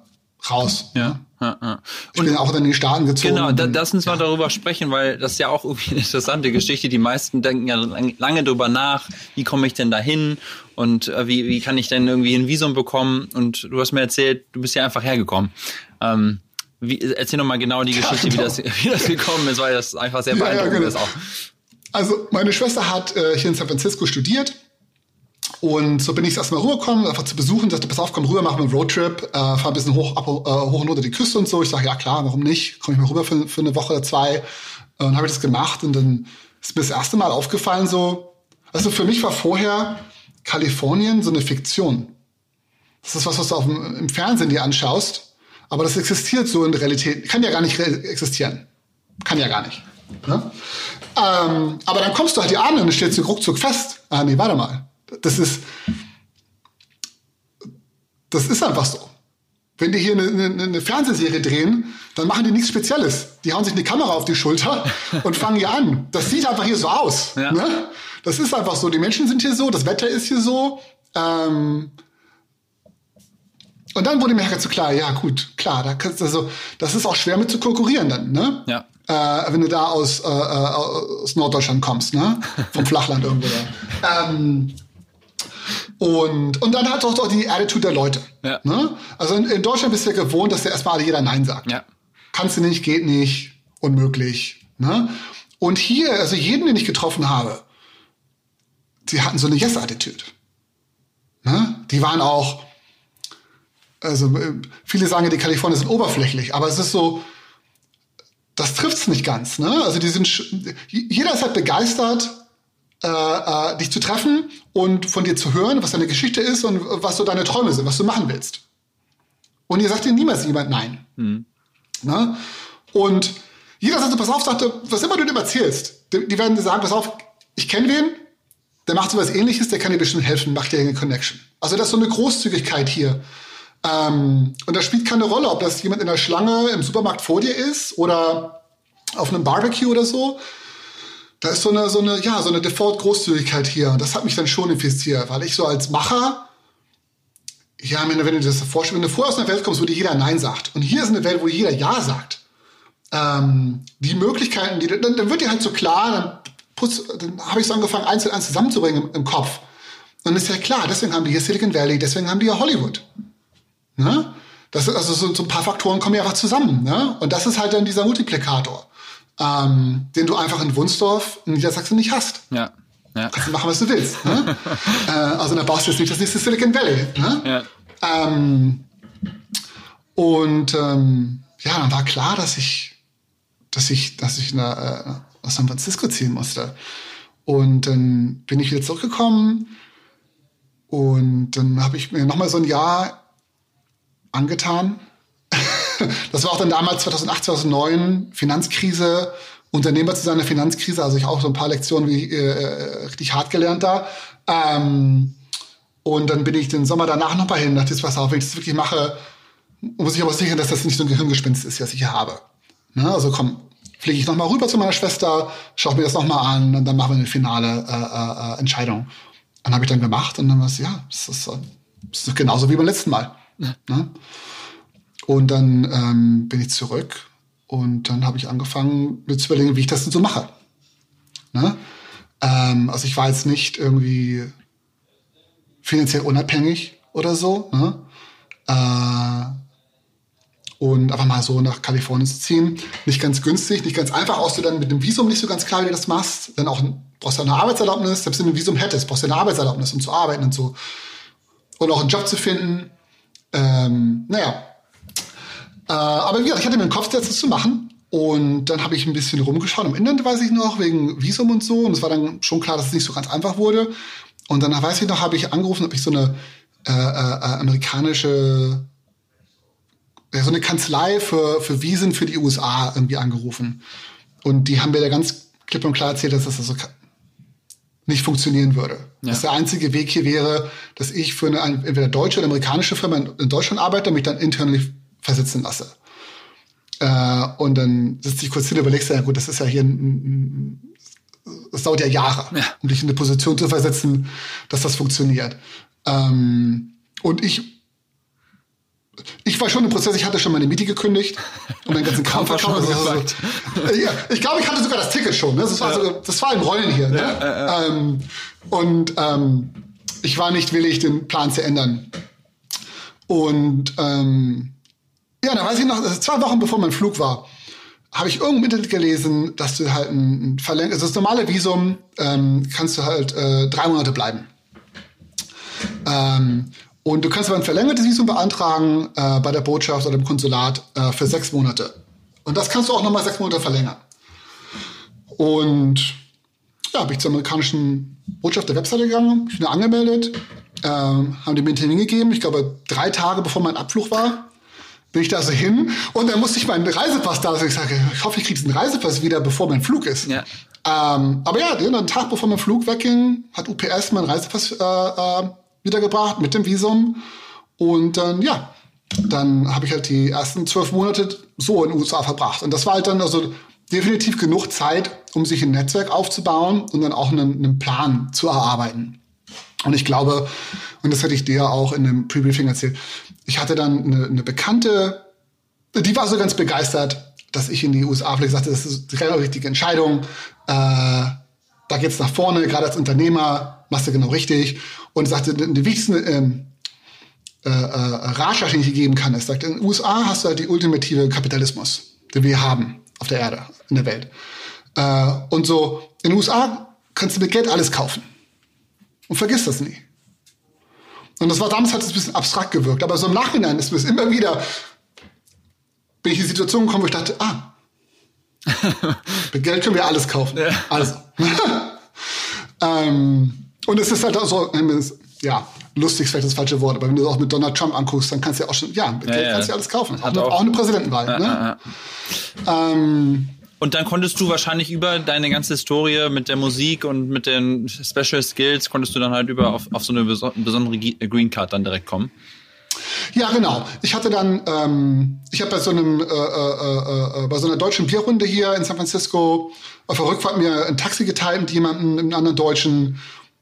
Speaker 2: raus.
Speaker 1: Ja. Ja, ja.
Speaker 2: Ich bin auch dann in die Staaten gezogen.
Speaker 1: Genau, da, lass uns mal darüber sprechen, weil das ist ja auch irgendwie eine interessante Geschichte. Die meisten denken ja lange drüber nach, wie komme ich denn da hin und äh, wie, wie kann ich denn irgendwie ein Visum bekommen? Und du hast mir erzählt, du bist ja einfach hergekommen. Ähm, wie, erzähl noch mal genau die Geschichte, ja, genau. wie, das, wie das gekommen ist, weil das einfach sehr beeindruckend ja, genau. ist auch.
Speaker 2: Also meine Schwester hat äh, hier in San Francisco studiert und so bin ich erstmal rübergekommen, einfach zu besuchen, sagte, pass auf, komm rüber, machen wir einen Roadtrip, äh, fahr ein bisschen hoch, ab, äh, hoch und runter die Küste und so. Ich sage, ja klar, warum nicht? Komme ich mal rüber für, für eine Woche oder zwei. Und dann habe ich das gemacht und dann ist mir das erste Mal aufgefallen, so, also für mich war vorher Kalifornien so eine Fiktion. Das ist was, was du auf dem, im Fernsehen dir anschaust, aber das existiert so in der Realität. Kann ja gar nicht existieren. Kann ja gar nicht. Ne? Ähm, aber dann kommst du halt die Abend und stellst du ruckzuck fest, ah nee, warte mal das ist, das ist einfach so. Wenn die hier eine, eine, eine, Fernsehserie drehen, dann machen die nichts Spezielles. Die hauen sich eine Kamera auf die Schulter und fangen hier an. Das sieht einfach hier so aus. Ja. Ne? Das ist einfach so. Die Menschen sind hier so, das Wetter ist hier so. Ähm und dann wurde mir halt so klar, ja gut, klar, da kannst, also, das ist auch schwer mit zu konkurrieren dann. Ne?
Speaker 1: Ja.
Speaker 2: Äh, wenn du da aus, äh, äh aus Norddeutschland kommst, ne? vom Flachland irgendwo da. Ähm und, und dann hat auch, auch die Attitude der Leute. Ja. Ne? Also in, in, Deutschland bist du ja gewohnt, dass dir erstmal jeder Nein sagt. Ja. Kannst du nicht, geht nicht, unmöglich. Ne? Und hier, also jeden, den ich getroffen habe, die hatten so eine Yes-Attitude. Ne? Die waren auch, also viele sagen die Kalifornier sind oberflächlich, aber es ist so, das trifft's nicht ganz. Ne? Also die sind, jeder ist halt begeistert äh, äh, dich zu treffen und von dir zu hören, was deine Geschichte ist und was so deine Träume sind, was du machen willst. Und ihr sagt dir niemals jemand Nein. Mhm. Na? Und jeder sagt so, pass auf, sagte, was immer du dem erzählst, die, die werden dir sagen, pass auf, ich kenne wen, der macht sowas ähnliches, der kann dir bestimmt helfen, macht dir eine Connection. Also das ist so eine Großzügigkeit hier. Ähm, und das spielt keine Rolle, ob das jemand in der Schlange im Supermarkt vor dir ist oder auf einem Barbecue oder so. Da ist so eine, so eine, ja, so eine Default-Großzügigkeit hier. Und das hat mich dann schon infiziert, weil ich so als Macher, ja, wenn du dir das vorstellst, wenn du vorher aus einer Welt kommst, wo dir jeder Nein sagt. Und hier ist eine Welt, wo jeder Ja sagt. Ähm, die Möglichkeiten, die, dann, dann wird dir halt so klar, dann, dann habe ich so angefangen, eins und eins zusammenzubringen im, im Kopf. Und ist ja klar, deswegen haben die hier Silicon Valley, deswegen haben die hier Hollywood. Ne? Das, also so, so ein paar Faktoren kommen ja einfach zusammen. Ne? Und das ist halt dann dieser Multiplikator ähm, den du einfach in Wunsdorf in Niedersachsen nicht hast.
Speaker 1: Ja. Ja.
Speaker 2: Kannst du machen, was du willst. Ne? äh, also dann baust du jetzt nicht das nächste Silicon Valley. Ne? Ja. Ähm, und ähm, ja, dann war klar, dass ich, dass ich, dass ich nach, äh, nach San Francisco ziehen musste. Und dann bin ich wieder zurückgekommen und dann habe ich mir nochmal so ein Jahr angetan das war auch dann damals 2008, 2009, Finanzkrise, Unternehmer zu sein, eine Finanzkrise. Also ich auch so ein paar Lektionen wie äh, äh, richtig hart gelernt da. Ähm, und dann bin ich den Sommer danach noch mal hin, dachte, pass auf, wenn ich das wirklich mache, muss ich aber sichern, dass das nicht so ein Gehirngespinst ist, was ich hier habe. Ne? Also komm, fliege ich noch mal rüber zu meiner Schwester, schaue mir das noch mal an und dann machen wir eine finale äh, äh, Entscheidung. Und habe ich dann gemacht und dann war es, ja, das ist, das ist genauso wie beim letzten Mal. Ne? Und dann ähm, bin ich zurück und dann habe ich angefangen, mir zu überlegen, wie ich das denn so mache. Ne? Ähm, also ich war jetzt nicht irgendwie finanziell unabhängig oder so. Ne? Äh, und einfach mal so nach Kalifornien zu ziehen. Nicht ganz günstig, nicht ganz einfach, du dann mit dem Visum nicht so ganz klar, wie du das machst. Dann auch brauchst du eine Arbeitserlaubnis, selbst wenn du ein Visum hättest, brauchst du eine Arbeitserlaubnis, um zu arbeiten und so. Und auch einen Job zu finden. Ähm, naja, äh, aber wie gesagt, ich hatte mir den Kopf das zu machen. Und dann habe ich ein bisschen rumgeschaut. Am Ende weiß ich noch, wegen Visum und so. Und es war dann schon klar, dass es nicht so ganz einfach wurde. Und dann weiß ich noch, habe ich angerufen, habe ich so eine äh, äh, äh, amerikanische, so eine Kanzlei für, für Visen für die USA irgendwie angerufen. Und die haben mir da ganz klipp und klar erzählt, dass das also nicht funktionieren würde. Ja. Dass der einzige Weg hier wäre, dass ich für eine entweder deutsche oder amerikanische Firma in Deutschland arbeite und mich dann intern versitzen lasse. Äh, und dann sitze ich kurz hin und überlegst, ja gut, das ist ja hier ein, es dauert ja Jahre, ja. um dich in eine Position zu versetzen, dass das funktioniert. Ähm, und ich ich war schon im Prozess, ich hatte schon meine Miete gekündigt und meinen ganzen Kram verkauft. Also, ja, ich glaube, ich hatte sogar das Ticket schon. Ne? Das, war, also, das war im Rollen hier. Ne? Ja, ähm, und ähm, ich war nicht willig, den Plan zu ändern. Und ähm, ja, da weiß ich noch, also zwei Wochen bevor mein Flug war, habe ich irgendwo im Internet gelesen, dass du halt ein, ein verlängt, also das normale Visum ähm, kannst du halt äh, drei Monate bleiben. Ähm, und du kannst aber ein verlängertes Visum beantragen äh, bei der Botschaft oder dem Konsulat äh, für sechs Monate. Und das kannst du auch nochmal sechs Monate verlängern. Und ja, bin ich zur amerikanischen Botschaft der Webseite gegangen, ich bin angemeldet, ähm, haben die mir einen Termin gegeben. Ich glaube, drei Tage bevor mein Abflug war, bin ich da so hin und dann musste ich meinen Reisepass da. Also ich sage, ich hoffe, ich kriege diesen Reisepass wieder, bevor mein Flug ist. Ja. Ähm, aber ja, einen Tag bevor mein Flug wegging, hat UPS meinen Reisepass äh, äh, wiedergebracht mit dem Visum. Und dann, ja, dann habe ich halt die ersten zwölf Monate so in den USA verbracht. Und das war halt dann also definitiv genug Zeit, um sich ein Netzwerk aufzubauen und dann auch einen, einen Plan zu erarbeiten. Und ich glaube, und das hatte ich dir auch in einem Pre-Briefing erzählt, ich hatte dann eine, eine Bekannte, die war so ganz begeistert, dass ich in die USA vielleicht sagte, das ist eine richtige Entscheidung. Äh, da geht's nach vorne, gerade als Unternehmer machst du genau richtig. Und sagte, der wichtigste ähm, äh, äh, Ratschlag, den ich dir geben kann, ist, sagt, in den USA hast du halt die ultimative Kapitalismus, den wir haben auf der Erde, in der Welt. Äh, und so, in den USA kannst du mit Geld alles kaufen. Und vergiss das nie. Und das war damals halt ein bisschen abstrakt gewirkt. Aber so im Nachhinein ist es immer wieder, bin ich in die Situation gekommen, wo ich dachte, ah, mit Geld können wir alles kaufen. Ja. Also. ähm, und es ist halt auch so, ja, lustig ist vielleicht das falsche Wort, aber wenn du auch mit Donald Trump anguckst, dann kannst du ja auch schon, ja, mit ja, Geld kannst du ja alles kaufen. Auch, auch, auch, eine Präsidentenwahl. Ja, ne?
Speaker 1: ähm, und dann konntest du wahrscheinlich über deine ganze Historie mit der Musik und mit den Special Skills, konntest du dann halt über auf, auf so eine besondere Green Card dann direkt kommen.
Speaker 2: Ja, genau. Ich hatte dann, ähm, ich habe bei so einem, äh, äh, äh, bei so einer deutschen Bierrunde hier in San Francisco auf der Rückfahrt mir ein Taxi geteilt mit jemandem, einem anderen Deutschen,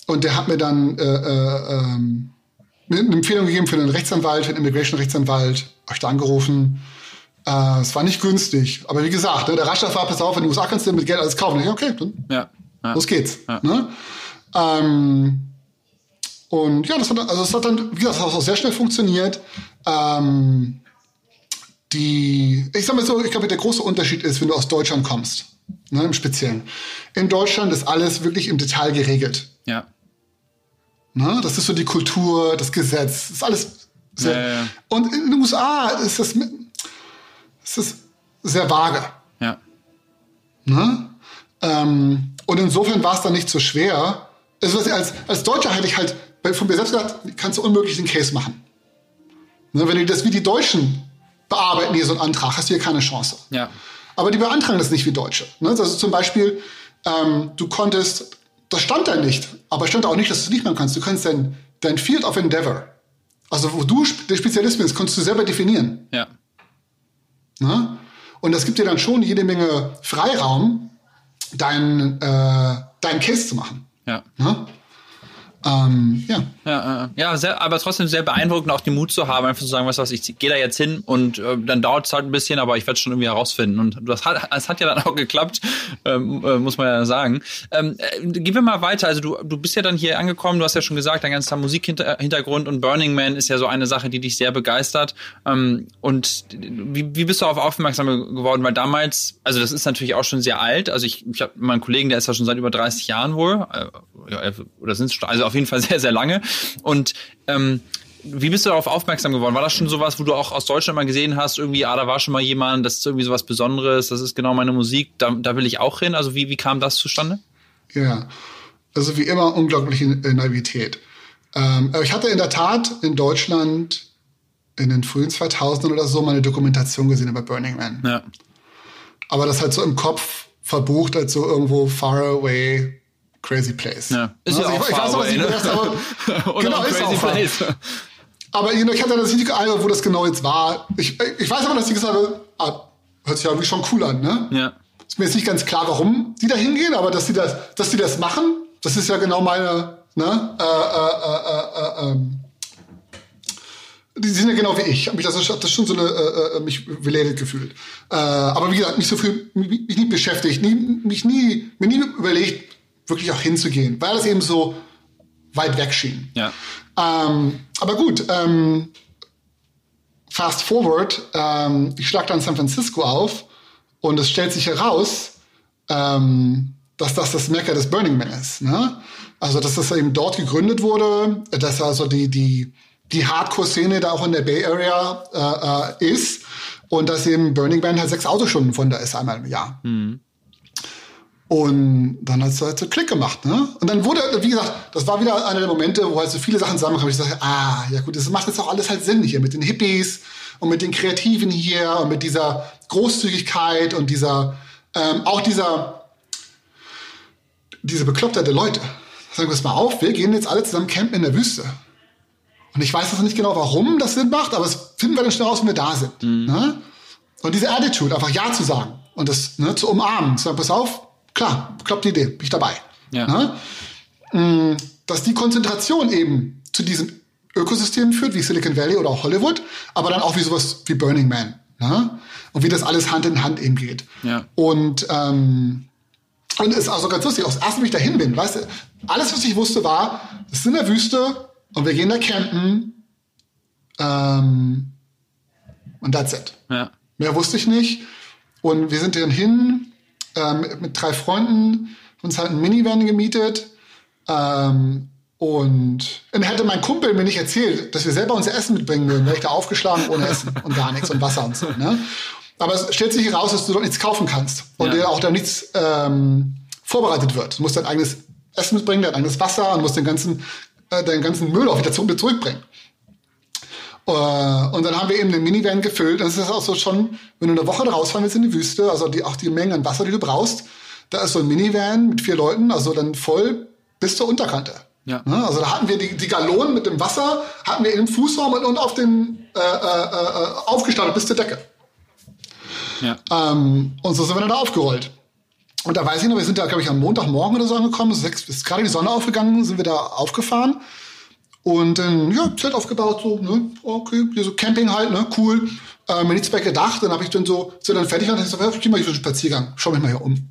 Speaker 2: und der hat mir dann äh, äh, ähm, eine Empfehlung gegeben für einen Rechtsanwalt, für einen Immigration-Rechtsanwalt, euch da angerufen. Äh, es war nicht günstig. Aber wie gesagt, ne, der Ratschlag war, pass auf, in den USA kannst du mit Geld alles kaufen. Ich, okay, dann ja, ja. los geht's. Ja. Ne? Ähm, und ja, das hat, also das hat dann, wie gesagt, das hat auch sehr schnell funktioniert. Ähm, die, ich sag mal so, ich glaube, der große Unterschied ist, wenn du aus Deutschland kommst, ne, im Speziellen. In Deutschland ist alles wirklich im Detail geregelt. Ja. Ne, das ist so die Kultur, das Gesetz, das ist alles sehr, ja, ja. Und in den USA ist das ist sehr vage. Ja. Ne? Ähm, und insofern war es dann nicht so schwer. Also als, als Deutscher hätte ich halt von mir selbst gesagt, kannst du unmöglich den Case machen. Ne, wenn du das wie die Deutschen bearbeiten, hier so einen Antrag, hast du hier keine Chance. Ja. Aber die beantragen das nicht wie Deutsche. Ne? Also zum Beispiel, ähm, du konntest, das stand da nicht, aber stand auch nicht, dass du es nicht machen kannst. Du kannst dein, dein Field of Endeavor, also wo du der Spezialist bist, kannst du selber definieren. Ja. Ne? Und das gibt dir dann schon jede Menge Freiraum, deinen äh, dein Case zu machen. Ja. Ne?
Speaker 1: Ähm, ja. Ja, äh, ja sehr, aber trotzdem sehr beeindruckend, auch den Mut zu haben, einfach zu sagen, was was, ich gehe da jetzt hin und äh, dann dauert es halt ein bisschen, aber ich werde schon irgendwie herausfinden. Und das hat, es hat ja dann auch geklappt, ähm, äh, muss man ja sagen. Ähm, äh, gehen wir mal weiter. Also du, du bist ja dann hier angekommen, du hast ja schon gesagt, dein ganzer Musikhintergrund und Burning Man ist ja so eine Sache, die dich sehr begeistert. Ähm, und wie, wie bist du darauf aufmerksam geworden? Weil damals, also das ist natürlich auch schon sehr alt. Also ich, ich habe meinen Kollegen, der ist ja schon seit über 30 Jahren wohl, äh, oder sind es also auf jeden Fall sehr, sehr lange. Und ähm, wie bist du darauf aufmerksam geworden? War das schon sowas, wo du auch aus Deutschland mal gesehen hast, irgendwie, ah, da war schon mal jemand, das ist irgendwie sowas Besonderes, das ist genau meine Musik, da, da will ich auch hin? Also wie, wie kam das zustande?
Speaker 2: Ja, also wie immer unglaubliche Naivität. Ähm, ich hatte in der Tat in Deutschland in den frühen 2000ern oder so mal eine Dokumentation gesehen über Burning Man. Ja. Aber das halt so im Kopf verbucht als so irgendwo far away Crazy Place. Ja. Ist also ja auch ich, ich weiß ich ne? gedacht habe. genau, ist auch Place. Aber you know, ich hatte das nicht Ahnung, wo das genau jetzt war. Ich, ich weiß aber, dass ich gesagt habe, ah, hört sich ja irgendwie schon cool an, ne? Ja. ist mir jetzt nicht ganz klar, warum die da hingehen, aber dass die das, dass die das machen, das ist ja genau meine, ne, äh, äh, äh, äh, ähm, die sind ja genau wie ich. Ich habe mich das, das schon so eine äh, äh, mich related gefühlt. Äh, aber wie gesagt, nicht so viel mich nie beschäftigt, nie, mich nie mir nie überlegt, wirklich auch hinzugehen, weil das eben so weit weg schien.
Speaker 1: Ja.
Speaker 2: Ähm, aber gut, ähm, fast forward, ähm, ich schlag dann San Francisco auf und es stellt sich heraus, ähm, dass das das Mekka des Burning Man ist. Ne? Also, dass das eben dort gegründet wurde, dass also die, die, die Hardcore-Szene da auch in der Bay Area äh, äh, ist und dass eben Burning Man halt sechs Autostunden von da ist einmal im Jahr. Mhm. Und dann hat es halt so Klick gemacht, ne? Und dann wurde, wie gesagt, das war wieder einer der Momente, wo halt so viele Sachen zusammenkamen. Ich dachte, ah, ja gut, das macht jetzt auch alles halt Sinn hier mit den Hippies und mit den Kreativen hier und mit dieser Großzügigkeit und dieser, ähm, auch dieser, diese Beklopptheit der Leute. Sagen wir es mal auf, wir gehen jetzt alle zusammen campen in der Wüste. Und ich weiß jetzt nicht genau, warum das Sinn macht, aber es finden wir dann schnell raus, wenn wir da sind. Mhm. Ne? Und diese Attitude, einfach Ja zu sagen und das ne, zu umarmen, zu sagen, pass auf, klar, bekloppte Idee, bin ich dabei. Ja. Ne? Mm, dass die Konzentration eben zu diesen Ökosystemen führt, wie Silicon Valley oder auch Hollywood, aber dann auch wie sowas wie Burning Man. Ne? Und wie das alles Hand in Hand eben geht.
Speaker 1: Ja.
Speaker 2: Und, ähm, und ist also ganz lustig, auch das erste, wie ich dahin bin, weißt du, alles, was ich wusste, war, es ist in der Wüste und wir gehen da campen. Ähm, und that's it.
Speaker 1: Ja.
Speaker 2: Mehr wusste ich nicht. Und wir sind dann hin ähm, mit drei Freunden, uns halt ein Minivan gemietet. Ähm, und dann hätte mein Kumpel mir nicht erzählt, dass wir selber unser Essen mitbringen würden, wäre ich da aufgeschlagen ohne Essen und gar nichts und Wasser und so. Ne? Aber es stellt sich heraus, dass du dort nichts kaufen kannst und ja. dir auch da nichts ähm, vorbereitet wird. Du musst dein eigenes Essen mitbringen, dein eigenes Wasser und musst den ganzen, äh, deinen ganzen Müll auch wieder zurückbringen. Uh, und dann haben wir eben den Minivan gefüllt. Das ist auch so schon, wenn du eine Woche rausfahren willst in die Wüste, also die, auch die Menge an Wasser, die du brauchst, da ist so ein Minivan mit vier Leuten, also dann voll bis zur Unterkante.
Speaker 1: Ja.
Speaker 2: Ne? Also da hatten wir die, die Gallonen mit dem Wasser, hatten wir im Fußraum und auf den äh, äh, äh, aufgestapelt bis zur Decke.
Speaker 1: Ja.
Speaker 2: Ähm, und so sind wir dann da aufgerollt. Und da weiß ich noch, wir sind da, glaube ich, am Montagmorgen oder so angekommen, sechs, ist gerade die Sonne aufgegangen, sind wir da aufgefahren. Und dann, ja, Zelt aufgebaut, so, ne, okay, hier so Camping halt, ne, cool. Äh, mir nichts bei gedacht, dann habe ich dann so, so dann fertig und dann ich so, ich mal so einen Spaziergang, schau mich mal hier um.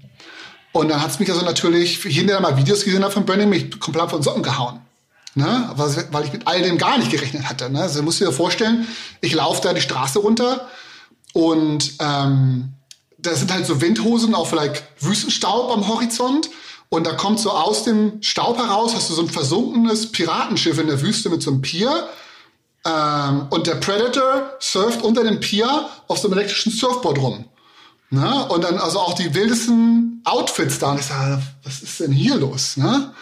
Speaker 2: Und dann hat's mich also natürlich, jeden, der mal Videos gesehen hat von Burning, mich komplett von Socken gehauen. Ne? Weil ich mit all dem gar nicht gerechnet hatte. Ne? Also musst du dir vorstellen, ich laufe da die Straße runter und ähm, da sind halt so Windhosen auf vielleicht Wüstenstaub am Horizont. Und da kommt so aus dem Staub heraus, hast du so ein versunkenes Piratenschiff in der Wüste mit so einem Pier. Ähm, und der Predator surft unter dem Pier auf so einem elektrischen Surfboard rum. Ne? Und dann also auch die wildesten Outfits da. Und ich sage, was ist denn hier los? Ne?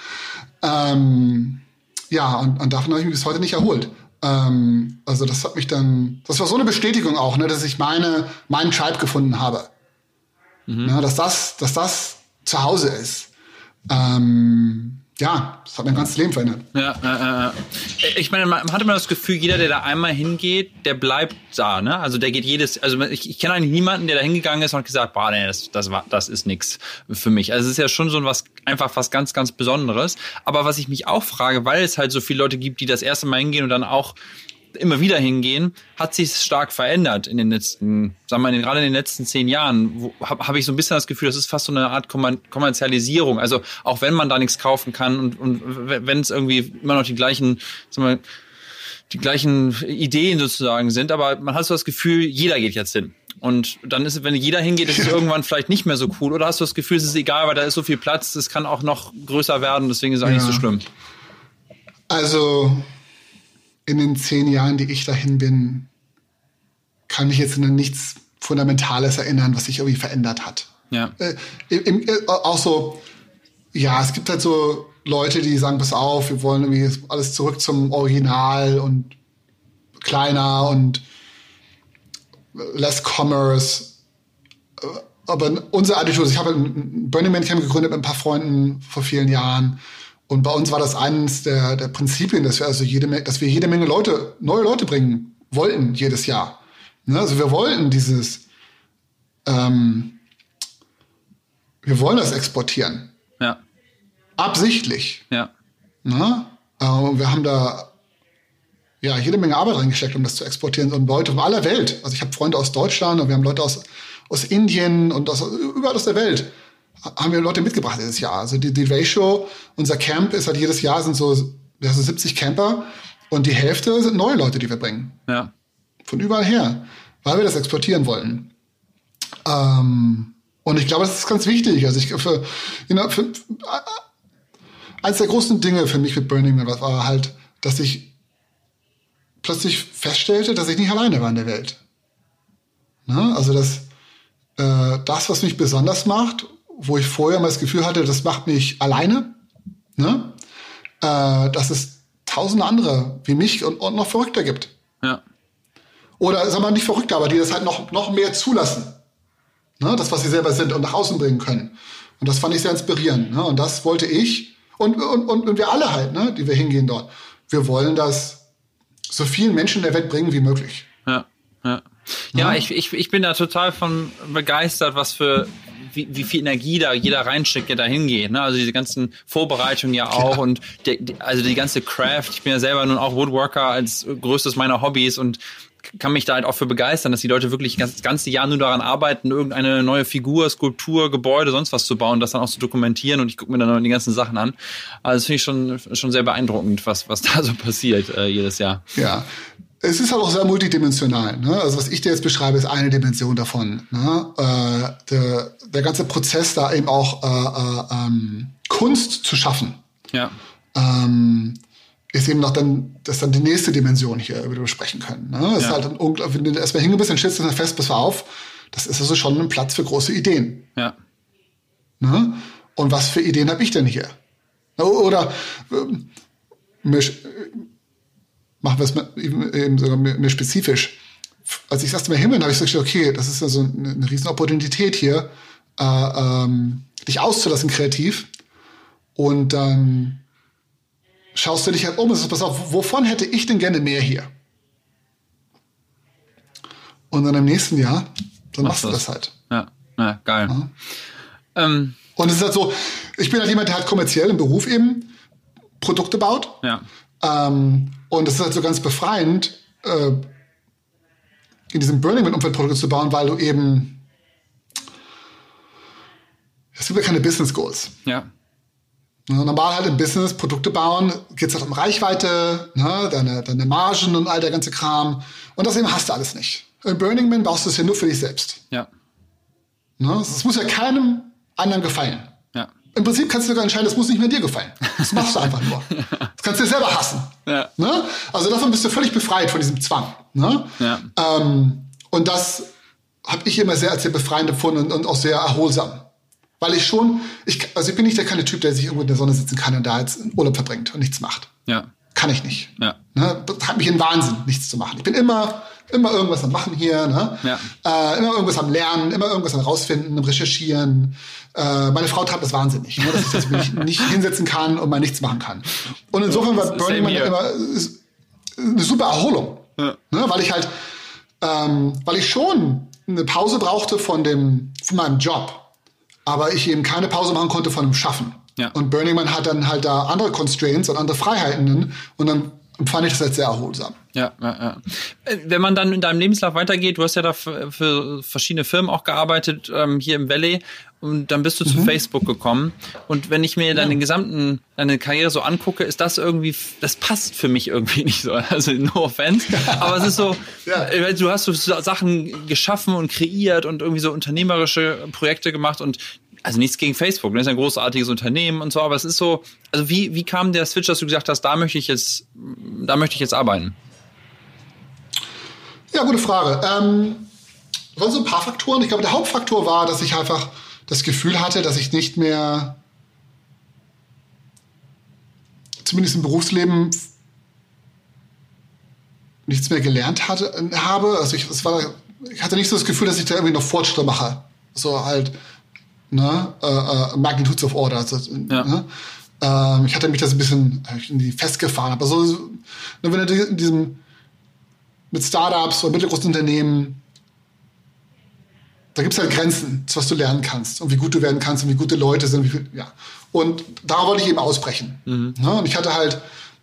Speaker 2: Ähm, ja, und, und davon habe ich mich bis heute nicht erholt. Ähm, also das hat mich dann, das war so eine Bestätigung auch, ne, dass ich meine, meinen Tribe gefunden habe. Mhm. Ne, dass das, dass das zu Hause ist. Ähm, ja, das hat mein ganzes Leben verändert.
Speaker 1: Ja, äh, äh, ich meine, man hat immer das Gefühl, jeder, der da einmal hingeht, der bleibt da, ne? Also der geht jedes, also ich, ich kenne eigentlich niemanden, der da hingegangen ist und hat gesagt, boah, nee, das, das war, das ist nix für mich. Also es ist ja schon so was, einfach was ganz, ganz Besonderes. Aber was ich mich auch frage, weil es halt so viele Leute gibt, die das erste Mal hingehen und dann auch immer wieder hingehen, hat sich stark verändert in den letzten, sagen wir mal, gerade in den letzten zehn Jahren. Habe hab ich so ein bisschen das Gefühl, das ist fast so eine Art Kommerzialisierung. Also auch wenn man da nichts kaufen kann und, und wenn es irgendwie immer noch die gleichen, sagen wir, die gleichen Ideen sozusagen sind, aber man hat so das Gefühl, jeder geht jetzt hin. Und dann ist es, wenn jeder hingeht, ist es irgendwann vielleicht nicht mehr so cool. Oder hast du das Gefühl, es ist egal, weil da ist so viel Platz, es kann auch noch größer werden, deswegen ist es auch ja. nicht so schlimm.
Speaker 2: Also in den zehn Jahren, die ich dahin bin, kann mich jetzt an nichts Fundamentales erinnern, was sich irgendwie verändert hat.
Speaker 1: Ja.
Speaker 2: Äh, im, äh, auch so, ja, es gibt halt so Leute, die sagen, pass auf, wir wollen irgendwie alles zurück zum Original und kleiner und less commerce. Äh, aber unsere Attitude, ich habe ein Burning Man Camp gegründet mit ein paar Freunden vor vielen Jahren und bei uns war das eines der, der Prinzipien, dass wir also jede, dass wir jede Menge Leute, neue Leute bringen wollten jedes Jahr. Ne? Also wir wollten dieses, ähm, wir wollen das exportieren.
Speaker 1: Ja.
Speaker 2: Absichtlich.
Speaker 1: Ja.
Speaker 2: Ne? Äh, wir haben da ja jede Menge Arbeit reingesteckt, um das zu exportieren. Und Leute von aller Welt. Also ich habe Freunde aus Deutschland und wir haben Leute aus, aus Indien und aus, überall aus der Welt haben wir Leute mitgebracht dieses Jahr. Also die, die Ratio, unser Camp ist halt jedes Jahr sind so, so 70 Camper und die Hälfte sind neue Leute, die wir bringen.
Speaker 1: Ja.
Speaker 2: Von überall her, weil wir das exportieren wollen. Ähm, und ich glaube, das ist ganz wichtig. Also ich für, you know, für, eins der großen Dinge für mich mit Burning Man war halt, dass ich plötzlich feststellte, dass ich nicht alleine war in der Welt. Ne? Also dass äh, das, was mich besonders macht, wo ich vorher mal das Gefühl hatte, das macht mich alleine, ne? äh, dass es tausende andere wie mich und, und noch verrückter gibt.
Speaker 1: Ja.
Speaker 2: Oder sagen wir nicht verrückter, aber die das halt noch, noch mehr zulassen. Ne? Das, was sie selber sind und nach außen bringen können. Und das fand ich sehr inspirierend. Ne? Und das wollte ich und, und, und, und wir alle halt, ne? die wir hingehen dort. Wir wollen das so vielen Menschen der Welt bringen wie möglich.
Speaker 1: Ja, ja. Ja, ich, ich, ich bin da total von begeistert, was für wie, wie viel Energie da jeder reinsteckt, der da hingeht. Ne? Also diese ganzen Vorbereitungen ja auch ja. und die, also die ganze Craft. Ich bin ja selber nun auch Woodworker als größtes meiner Hobbys und kann mich da halt auch für begeistern, dass die Leute wirklich das ganze Jahr nur daran arbeiten, irgendeine neue Figur, Skulptur, Gebäude, sonst was zu bauen, das dann auch zu dokumentieren und ich gucke mir dann die ganzen Sachen an. Also das finde ich schon, schon sehr beeindruckend, was, was da so passiert äh, jedes Jahr.
Speaker 2: Ja. Es ist halt auch sehr multidimensional. Ne? Also was ich dir jetzt beschreibe, ist eine Dimension davon. Ne? Äh, der, der ganze Prozess da eben auch äh, äh, ähm, Kunst zu schaffen.
Speaker 1: Ja.
Speaker 2: Ähm, ist eben noch dann, das ist dann die nächste Dimension hier, über die wir sprechen können. Ne? Das ja. ist halt unglaublich, wenn du erstmal hingebist, dann stellst du dann fest, pass auf, das ist also schon ein Platz für große Ideen.
Speaker 1: Ja.
Speaker 2: Ne? Und was für Ideen habe ich denn hier? Oder mehr, machen wir es eben sogar mehr, mehr spezifisch. Als ich das erste Mal hin bin, habe ich so gedacht, okay, das ist also eine, eine riesen Opportunität hier, äh, ähm, dich auszulassen kreativ. Und dann schaust du dich halt um und sagst, pass auf, wovon hätte ich denn gerne mehr hier? Und dann im nächsten Jahr, dann machst, machst du das halt.
Speaker 1: Ja, ja geil. Ja. Ähm.
Speaker 2: Und es ist halt so, ich bin halt jemand, der halt kommerziell im Beruf eben Produkte baut.
Speaker 1: Ja.
Speaker 2: Ähm, und es ist halt so ganz befreiend, äh, in diesem Burning Man-Umfeld Produkte zu bauen, weil du eben es gibt ja keine Business Goals.
Speaker 1: Ja.
Speaker 2: Ne, normal halt im Business Produkte bauen, geht es halt um Reichweite, ne, deine, deine Margen und all der ganze Kram. Und das eben hast du alles nicht. In Burning Man baust du es ja nur für dich selbst.
Speaker 1: Ja.
Speaker 2: Ne, es muss ja keinem anderen gefallen. Im Prinzip kannst du sogar entscheiden, das muss nicht mehr dir gefallen. Das machst du einfach nur. Das kannst du dir selber hassen.
Speaker 1: Ja.
Speaker 2: Ne? Also davon bist du völlig befreit von diesem Zwang. Ne?
Speaker 1: Ja.
Speaker 2: Ähm, und das habe ich immer sehr als sehr befreiend empfunden und, und auch sehr erholsam. Weil ich schon, ich, also ich bin nicht der keine Typ, der sich irgendwo in der Sonne sitzen kann und da jetzt Urlaub verbringt und nichts macht.
Speaker 1: Ja.
Speaker 2: Kann ich nicht.
Speaker 1: Ja.
Speaker 2: Ne? Das hat mich in Wahnsinn, nichts zu machen. Ich bin immer, immer irgendwas am Machen hier, ne?
Speaker 1: Ja.
Speaker 2: Äh, immer irgendwas am Lernen, immer irgendwas am Rausfinden, am Recherchieren. Äh, meine Frau treibt das wahnsinnig, ne? dass ich das nicht, nicht hinsetzen kann und mal nichts machen kann. Und insofern war Burning Man immer eine super Erholung.
Speaker 1: Ja.
Speaker 2: Ne? Weil ich halt, ähm, weil ich schon eine Pause brauchte von dem, von meinem Job aber ich eben keine Pause machen konnte von dem Schaffen.
Speaker 1: Ja.
Speaker 2: Und Burning Man hat dann halt da andere Constraints und andere Freiheiten und dann fand ich das als sehr erholsam.
Speaker 1: Ja, ja, ja. Äh, wenn man dann in deinem Lebenslauf weitergeht, du hast ja da für, für verschiedene Firmen auch gearbeitet, ähm, hier im Valley, und dann bist du mhm. zu Facebook gekommen. Und wenn ich mir deine ja. gesamten, deine Karriere so angucke, ist das irgendwie, das passt für mich irgendwie nicht so. Also no offense. Aber es ist so, ja. Äh, du hast so Sachen geschaffen und kreiert und irgendwie so unternehmerische Projekte gemacht und also nichts gegen Facebook, das ist ein großartiges Unternehmen und so, aber es ist so, also wie, wie kam der Switch, dass du gesagt hast, da möchte ich jetzt, da möchte ich jetzt arbeiten?
Speaker 2: Ja, gute Frage. Ähm, waren so ein paar Faktoren. Ich glaube, der Hauptfaktor war, dass ich einfach das Gefühl hatte, dass ich nicht mehr, zumindest im Berufsleben, nichts mehr gelernt hatte, habe. Also ich, war, ich hatte nicht so das Gefühl, dass ich da irgendwie noch Fortschritte mache. So halt, ne, äh, äh, Magnitudes of Order. Also,
Speaker 1: ja.
Speaker 2: ne? Ähm, ich hatte mich das ein bisschen festgefahren. Aber so, ne, wenn du in diesem mit Startups oder mittelgroßen Unternehmen da gibt es halt Grenzen, was du lernen kannst und wie gut du werden kannst und wie gute Leute sind. Viel, ja. Und da wollte ich eben ausbrechen. Mhm. Ne? Und ich hatte halt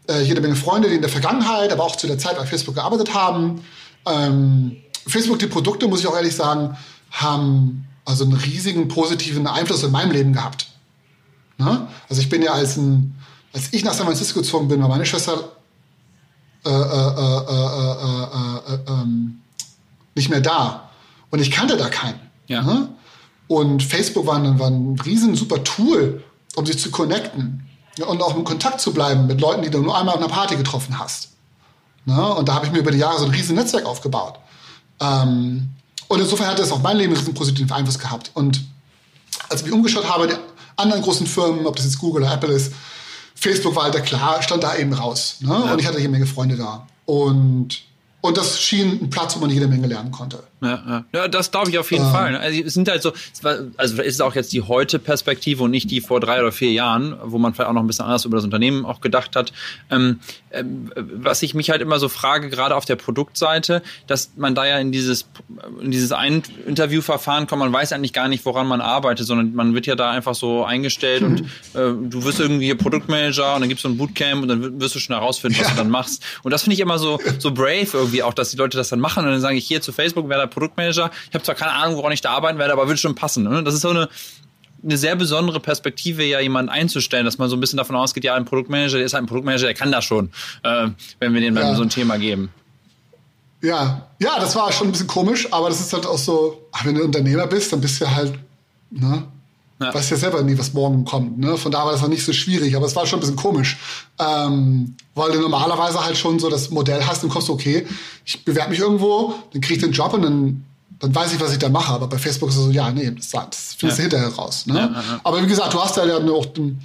Speaker 2: äh, jede Menge Freunde, die in der Vergangenheit, aber auch zu der Zeit bei Facebook gearbeitet haben. Ähm, Facebook, die Produkte, muss ich auch ehrlich sagen, haben also einen riesigen positiven Einfluss in meinem Leben gehabt. Ne? Also ich bin ja als ein, als ich nach San Francisco gezogen bin, war meine Schwester äh, äh, äh, ähm, nicht mehr da. Und ich kannte da keinen. Ja. Ne? Und Facebook war ein, war ein riesen super Tool, um sich zu connecten und auch in Kontakt zu bleiben mit Leuten, die du nur einmal auf einer Party getroffen hast. Ne? Und da habe ich mir über die Jahre so ein riesen Netzwerk aufgebaut. Ähm, und insofern hat das auf mein Leben einen riesen positiven Einfluss gehabt. Und als ich mich umgeschaut habe, anderen großen Firmen, ob das jetzt Google oder Apple ist, Facebook war halt klar, stand da eben raus. Ne? Ja. Und ich hatte hier eine Menge Freunde da. Und und das schien ein Platz, wo man jede Menge lernen konnte.
Speaker 1: Ja, ja. ja das glaube ich auf jeden ähm. Fall. Also es sind halt so, also ist es auch jetzt die heute Perspektive und nicht die vor drei oder vier Jahren, wo man vielleicht auch noch ein bisschen anders über das Unternehmen auch gedacht hat. Ähm, ähm, was ich mich halt immer so frage, gerade auf der Produktseite, dass man da ja in dieses, in dieses ein Interviewverfahren kommt, man weiß eigentlich gar nicht, woran man arbeitet, sondern man wird ja da einfach so eingestellt mhm. und äh, du wirst irgendwie Produktmanager und dann gibst du ein Bootcamp und dann wirst du schon herausfinden, was ja. du dann machst. Und das finde ich immer so, so brave irgendwie auch, dass die Leute das dann machen und dann sage ich hier zu Facebook, werde Produktmanager. Ich habe zwar keine Ahnung, woran ich da arbeiten werde, aber wird schon passen. Ne? Das ist so eine eine sehr besondere Perspektive, ja jemanden einzustellen, dass man so ein bisschen davon ausgeht, ja, ein Produktmanager, der ist halt ein Produktmanager, der kann das schon, äh, wenn wir dem ja. so ein Thema geben.
Speaker 2: Ja, ja, das war schon ein bisschen komisch, aber das ist halt auch so, wenn du Unternehmer bist, dann bist du halt, ne, ja. Weiß ja selber nie, was morgen kommt. Ne? Von daher war das noch nicht so schwierig, aber es war schon ein bisschen komisch. Ähm, weil du normalerweise halt schon so das Modell hast und kommst, okay, ich bewerbe mich irgendwo, dann kriege ich den Job und dann, dann weiß ich, was ich da mache. Aber bei Facebook ist es so, ja, nee, das, das findest ja. du hinterher raus. Ne? Ja, aber wie gesagt, du hast ja auch den,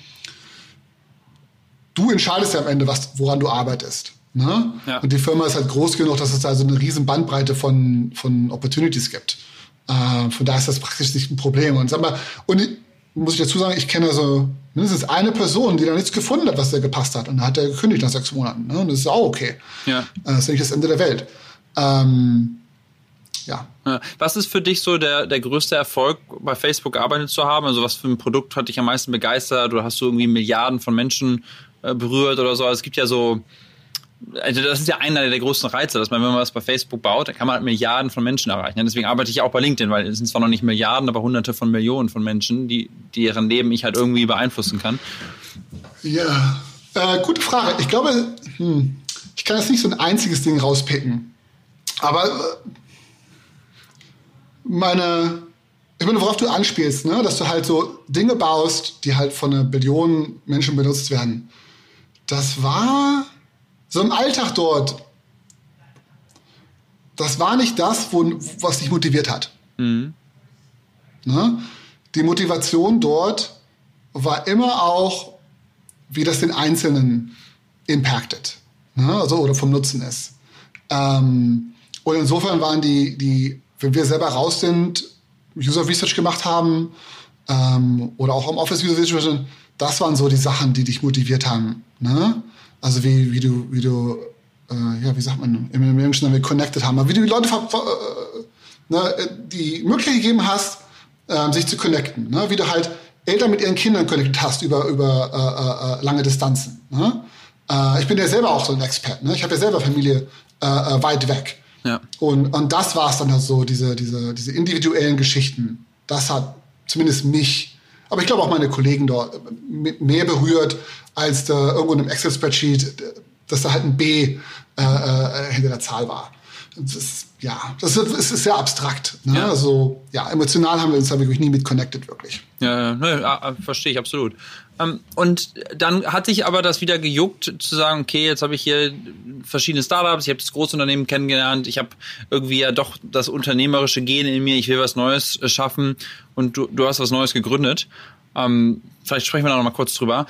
Speaker 2: du entscheidest ja am Ende, was, woran du arbeitest. Ne? Und die Firma ist halt groß genug, dass es da so eine riesen Bandbreite von, von Opportunities gibt. Äh, von daher ist das praktisch nicht ein Problem. Und, sag mal, und muss ich dazu sagen, ich kenne also mindestens eine Person, die da nichts gefunden hat, was da gepasst hat. Und da hat er gekündigt nach sechs Monaten. Ne? Und das ist auch okay. Ja. Äh, das ist nicht das Ende der Welt. Ähm, ja.
Speaker 1: Was ist für dich so der, der größte Erfolg, bei Facebook gearbeitet zu haben? Also was für ein Produkt hat dich am meisten begeistert? Oder hast du irgendwie Milliarden von Menschen äh, berührt oder so? Also es gibt ja so also das ist ja einer der größten Reize, dass man, wenn man was bei Facebook baut, dann kann man halt Milliarden von Menschen erreichen. Deswegen arbeite ich auch bei LinkedIn, weil es sind zwar noch nicht Milliarden, aber hunderte von Millionen von Menschen, die, deren Leben ich halt irgendwie beeinflussen kann.
Speaker 2: Ja, äh, gute Frage. Ich glaube, hm, ich kann jetzt nicht so ein einziges Ding rauspicken. Aber äh, meine, ich meine, worauf du anspielst, ne? dass du halt so Dinge baust, die halt von einer Billion Menschen benutzt werden. Das war so im Alltag dort, das war nicht das, wo, was dich motiviert hat. Mhm. Ne? Die Motivation dort war immer auch, wie das den Einzelnen impactet, ne? also, oder vom Nutzen ist. Ähm, und insofern waren die, die, wenn wir selber raus sind, User Research gemacht haben ähm, oder auch im Office User Research, das waren so die Sachen, die dich motiviert haben. Ne? Also wie, wie du, wie du, äh, ja, wie sagt man im Englischen, dann wir connected haben, aber wie du die Leute äh, ne, die Möglichkeit gegeben hast, äh, sich zu connecten. Ne? Wie du halt Eltern mit ihren Kindern connected hast über, über äh, äh, lange Distanzen. Ne? Äh, ich bin ja selber auch so ein Expert. Ne? Ich habe ja selber Familie äh, äh, weit weg. Ja. Und, und das war es dann halt so, diese, diese, diese individuellen Geschichten. Das hat zumindest mich, aber ich glaube auch meine Kollegen dort mehr berührt, als da irgendwo in einem Excel-Spreadsheet, dass da halt ein B äh, äh, hinter der Zahl war. Das ist, ja, das ist, das ist sehr abstrakt. Ne? Ja. Also ja, emotional haben wir uns da wirklich nie mit connected, wirklich.
Speaker 1: Ja, ne, verstehe ich absolut. Ähm, und dann hat sich aber das wieder gejuckt, zu sagen, okay, jetzt habe ich hier verschiedene Startups, ich habe das Großunternehmen kennengelernt, ich habe irgendwie ja doch das unternehmerische Gen in mir, ich will was Neues schaffen und du, du hast was Neues gegründet. Ähm, vielleicht sprechen wir da noch mal kurz drüber.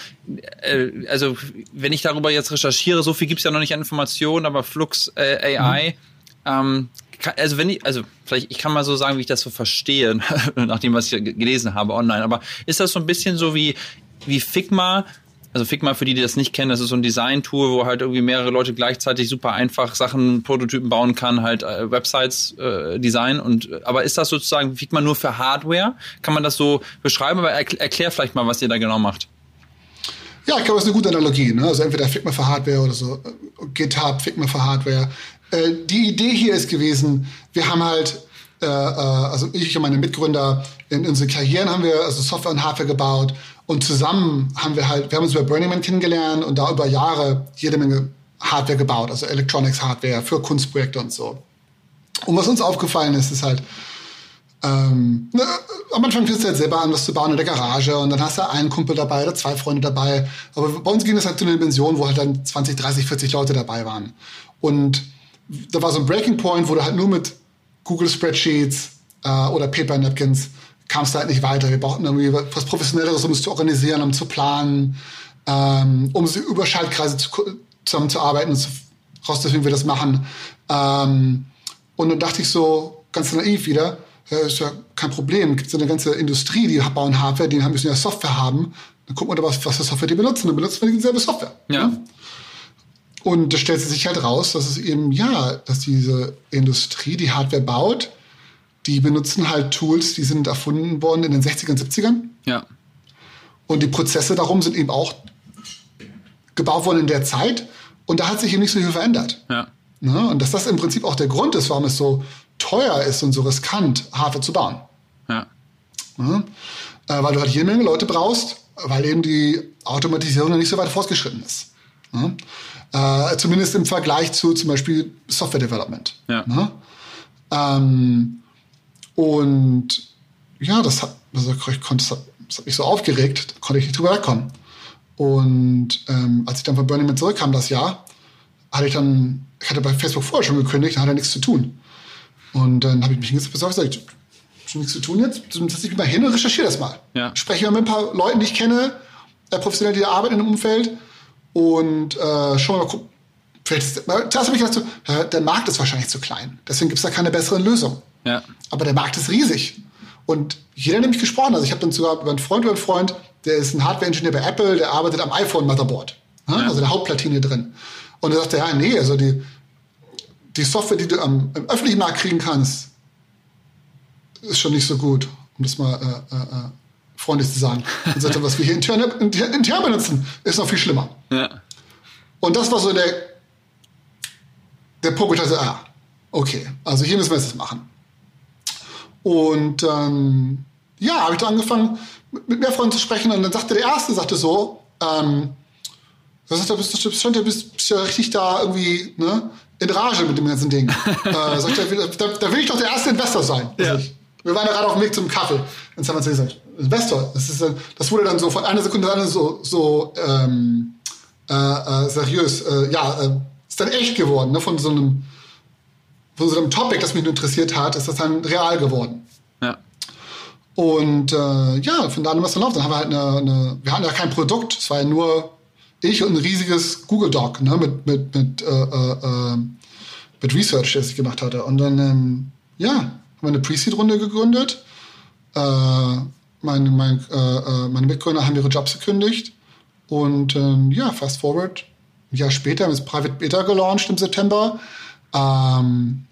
Speaker 1: Äh, also, wenn ich darüber jetzt recherchiere, so viel gibt's ja noch nicht an Informationen, aber Flux äh, AI, mhm. ähm, kann, also wenn ich, also vielleicht, ich kann mal so sagen, wie ich das so verstehe, nach dem, was ich gelesen habe online, aber ist das so ein bisschen so wie, wie Figma Also Figma, für die, die das nicht kennen, das ist so ein Design-Tool, wo halt irgendwie mehrere Leute gleichzeitig super einfach Sachen, Prototypen bauen kann, halt äh, Websites äh, designen. Und aber ist das sozusagen Figma nur für Hardware? Kann man das so beschreiben? Aber erklär, erklär vielleicht mal, was ihr da genau macht.
Speaker 2: Ja, ich glaube, das ist eine gute Analogie. Ne? Also entweder Figma für Hardware oder so GitHub, Figma für Hardware. Äh, die Idee hier ist gewesen, wir haben halt, äh, äh, also ich und meine Mitgründer, in unsere Karrieren haben wir also Software und Hardware gebaut und zusammen haben wir halt, wir haben uns über Burning Man kennengelernt und da über Jahre jede Menge Hardware gebaut, also Electronics Hardware für Kunstprojekte und so. Und was uns aufgefallen ist, ist halt, ähm, ne, am Anfang fängst du halt selber an, was zu bauen in der Garage und dann hast du einen Kumpel dabei oder zwei Freunde dabei. Aber bei uns ging das halt zu einer Dimension, wo halt dann 20, 30, 40 Leute dabei waren. Und da war so ein Breaking Point, wo du halt nur mit Google Spreadsheets äh, oder Paper Napkins kamst du halt nicht weiter. Wir brauchten irgendwie was Professionelleres, um es zu organisieren, um zu planen, ähm, um über Schaltkreise zu, zusammenzuarbeiten und zu, rauszufinden, wie wir das machen. Ähm, und dann dachte ich so, ganz naiv wieder, ja, ist ja kein Problem. Gibt es eine ganze Industrie, die bauen Hardware, die müssen ja Software haben. Dann gucken wir, was, was für Software die benutzen. Dann benutzen wir dieselbe Software.
Speaker 1: Ja.
Speaker 2: Und da stellt sich halt raus, dass es eben, ja, dass diese Industrie, die Hardware baut, die benutzen halt Tools, die sind erfunden worden in den 60ern, 70ern.
Speaker 1: Ja.
Speaker 2: Und die Prozesse darum sind eben auch gebaut worden in der Zeit. Und da hat sich eben nicht so viel verändert.
Speaker 1: Ja.
Speaker 2: Ne? Und dass das im Prinzip auch der Grund ist, warum es so teuer ist und so riskant, Hardware zu bauen.
Speaker 1: Ja.
Speaker 2: Ne? Äh, weil du halt jede Menge Leute brauchst, weil eben die Automatisierung noch nicht so weit fortgeschritten ist. Ne? Äh, zumindest im Vergleich zu zum Beispiel Software Development.
Speaker 1: Ja.
Speaker 2: Ne? Ähm, und ja, das hat, also ich konnte, das hat, das hat mich so aufgeregt, da konnte ich nicht drüber wegkommen. Und ähm, als ich dann von Burning Man zurückkam das Jahr, hatte ich dann, ich hatte bei Facebook vorher schon gekündigt, da hatte er nichts zu tun. Und dann habe ich mich hingesetzt und gesagt, ich schon nichts zu tun jetzt, setze ich mich mal hin und recherchiere das mal.
Speaker 1: Ja.
Speaker 2: Spreche mal mit ein paar Leuten, die ich kenne, äh, professionell, die da arbeiten in dem Umfeld und äh, schon mal gucken. Vielleicht, zuerst habe ich gedacht, so, äh, der Markt ist wahrscheinlich zu klein. Deswegen gibt es da keine besseren Lösungen.
Speaker 1: Ja.
Speaker 2: Aber der Markt ist riesig. Und jeder nämlich gesprochen. Also ich habe dann sogar über einen Freund über einen Freund, der ist ein Hardware-Ingenieur bei Apple, der arbeitet am iPhone-Motherboard. Ja? Also der Hauptplatine drin. Und er sagte, ja, nee, also die, die Software, die du am, im öffentlichen Markt kriegen kannst, ist schon nicht so gut, um das mal äh, äh, äh freundlich zu sagen. Und sagte, was wir hier intern, intern benutzen, ist noch viel schlimmer.
Speaker 1: Ja.
Speaker 2: Und das war so der, der Punkt, wo ich dachte, ah, okay, also hier müssen wir jetzt das machen. Und ähm, ja, habe ich dann angefangen, mit mehr Freunden zu sprechen. Und dann sagte der Erste, sagte so, ähm, das ist, bist, bist, bist, bist, bist ja richtig da irgendwie ne, in Rage mit dem ganzen Ding. äh, sagt er, da, da, will ich doch der erste Investor sein.
Speaker 1: Ja.
Speaker 2: Also ich, wir waren ja gerade auf dem Weg zum Kaffee. Dann haben wir gesagt, Investor. Das, ist, das wurde dann so von einer Sekunde an so, so ähm, äh, äh, seriös. Äh, ja, äh, ist dann echt geworden. Ne? Von so einem von so einem Topic, das mich interessiert hat, ist das dann real geworden.
Speaker 1: Ja.
Speaker 2: Und äh, ja, von da an was dann auf. Dann haben wir halt eine, eine, wir hatten ja kein Produkt, es war ja nur ich und ein riesiges Google Doc, ne, mit, mit, mit, äh, äh, mit Research, das ich gemacht hatte. Und dann, ähm, ja, haben wir eine Pre-Seed-Runde gegründet. Äh, meine, mein, äh, äh, meine Mitgründer haben ihre Jobs gekündigt. Und ähm, ja, fast forward, ein Jahr später haben wir das Private Beta gelauncht im September. Ähm,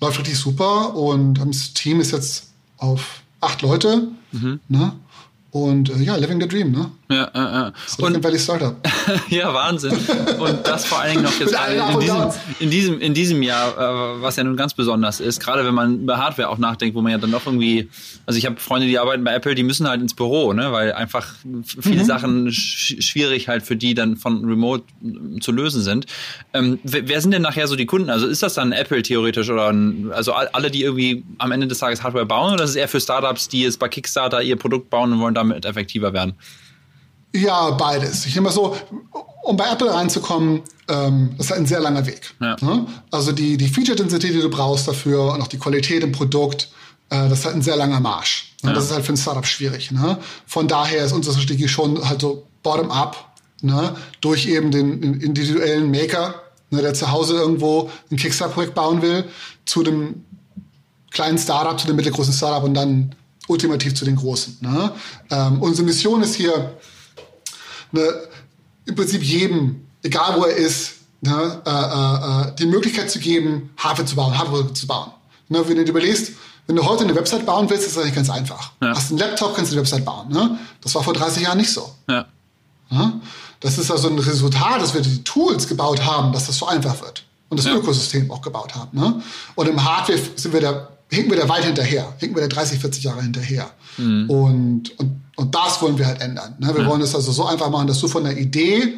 Speaker 2: läuft richtig super und das Team ist jetzt auf acht Leute. Mhm. Ne? Und äh, ja, living the dream, ne?
Speaker 1: Ja, äh, äh.
Speaker 2: Silicon Valley Startup.
Speaker 1: ja, Wahnsinn. Und das vor allen Dingen noch jetzt in, diesem, in, diesem, in diesem Jahr, äh, was ja nun ganz besonders ist, gerade wenn man über Hardware auch nachdenkt, wo man ja dann doch irgendwie, also ich habe Freunde, die arbeiten bei Apple, die müssen halt ins Büro, ne? weil einfach viele mhm. Sachen sch schwierig halt für die dann von Remote zu lösen sind. Ähm, wer sind denn nachher so die Kunden? Also ist das dann Apple theoretisch oder ein, also alle, die irgendwie am Ende des Tages Hardware bauen oder ist es eher für Startups, die jetzt bei Kickstarter ihr Produkt bauen und wollen damit effektiver werden?
Speaker 2: Ja, beides. Ich nehme mal so, um bei Apple reinzukommen, ähm, das ist ein sehr langer Weg.
Speaker 1: Ja.
Speaker 2: Ne? Also die, die Feature-Density, die du brauchst dafür und auch die Qualität im Produkt, äh, das ist halt ein sehr langer Marsch. Ne? Ja. Das ist halt für ein Startup schwierig. Ne? Von daher ist unsere Strategie schon halt so bottom-up, ne? durch eben den, den individuellen Maker, ne? der zu Hause irgendwo ein Kickstarter-Projekt bauen will, zu dem kleinen Startup, zu dem mittelgroßen Startup und dann ultimativ zu den Großen. Ne? Ähm, unsere Mission ist hier, eine, im Prinzip jedem, egal wo er ist, ne, äh, äh, äh die Möglichkeit zu geben, Hardware zu bauen, Hardware zu bauen. Ne, wenn du dir überlegst, wenn du heute eine Website bauen willst, ist das eigentlich ganz einfach. Ja. Hast einen Laptop, kannst du eine Website bauen. Ne? Das war vor 30 Jahren nicht so. Ja. Ja? Das ist also ein Resultat, dass wir die Tools gebaut haben, dass das so einfach wird. Und das Ökosystem auch gebaut haben. Ne? Und im Hardware sind wir da, hinken wir da weit hinterher. Hinken wir da 30, 40 Jahre hinterher. Mhm. Und, und, und das wollen wir halt ändern. Ne? Wir wollen es also so einfach machen, dass du von der Idee,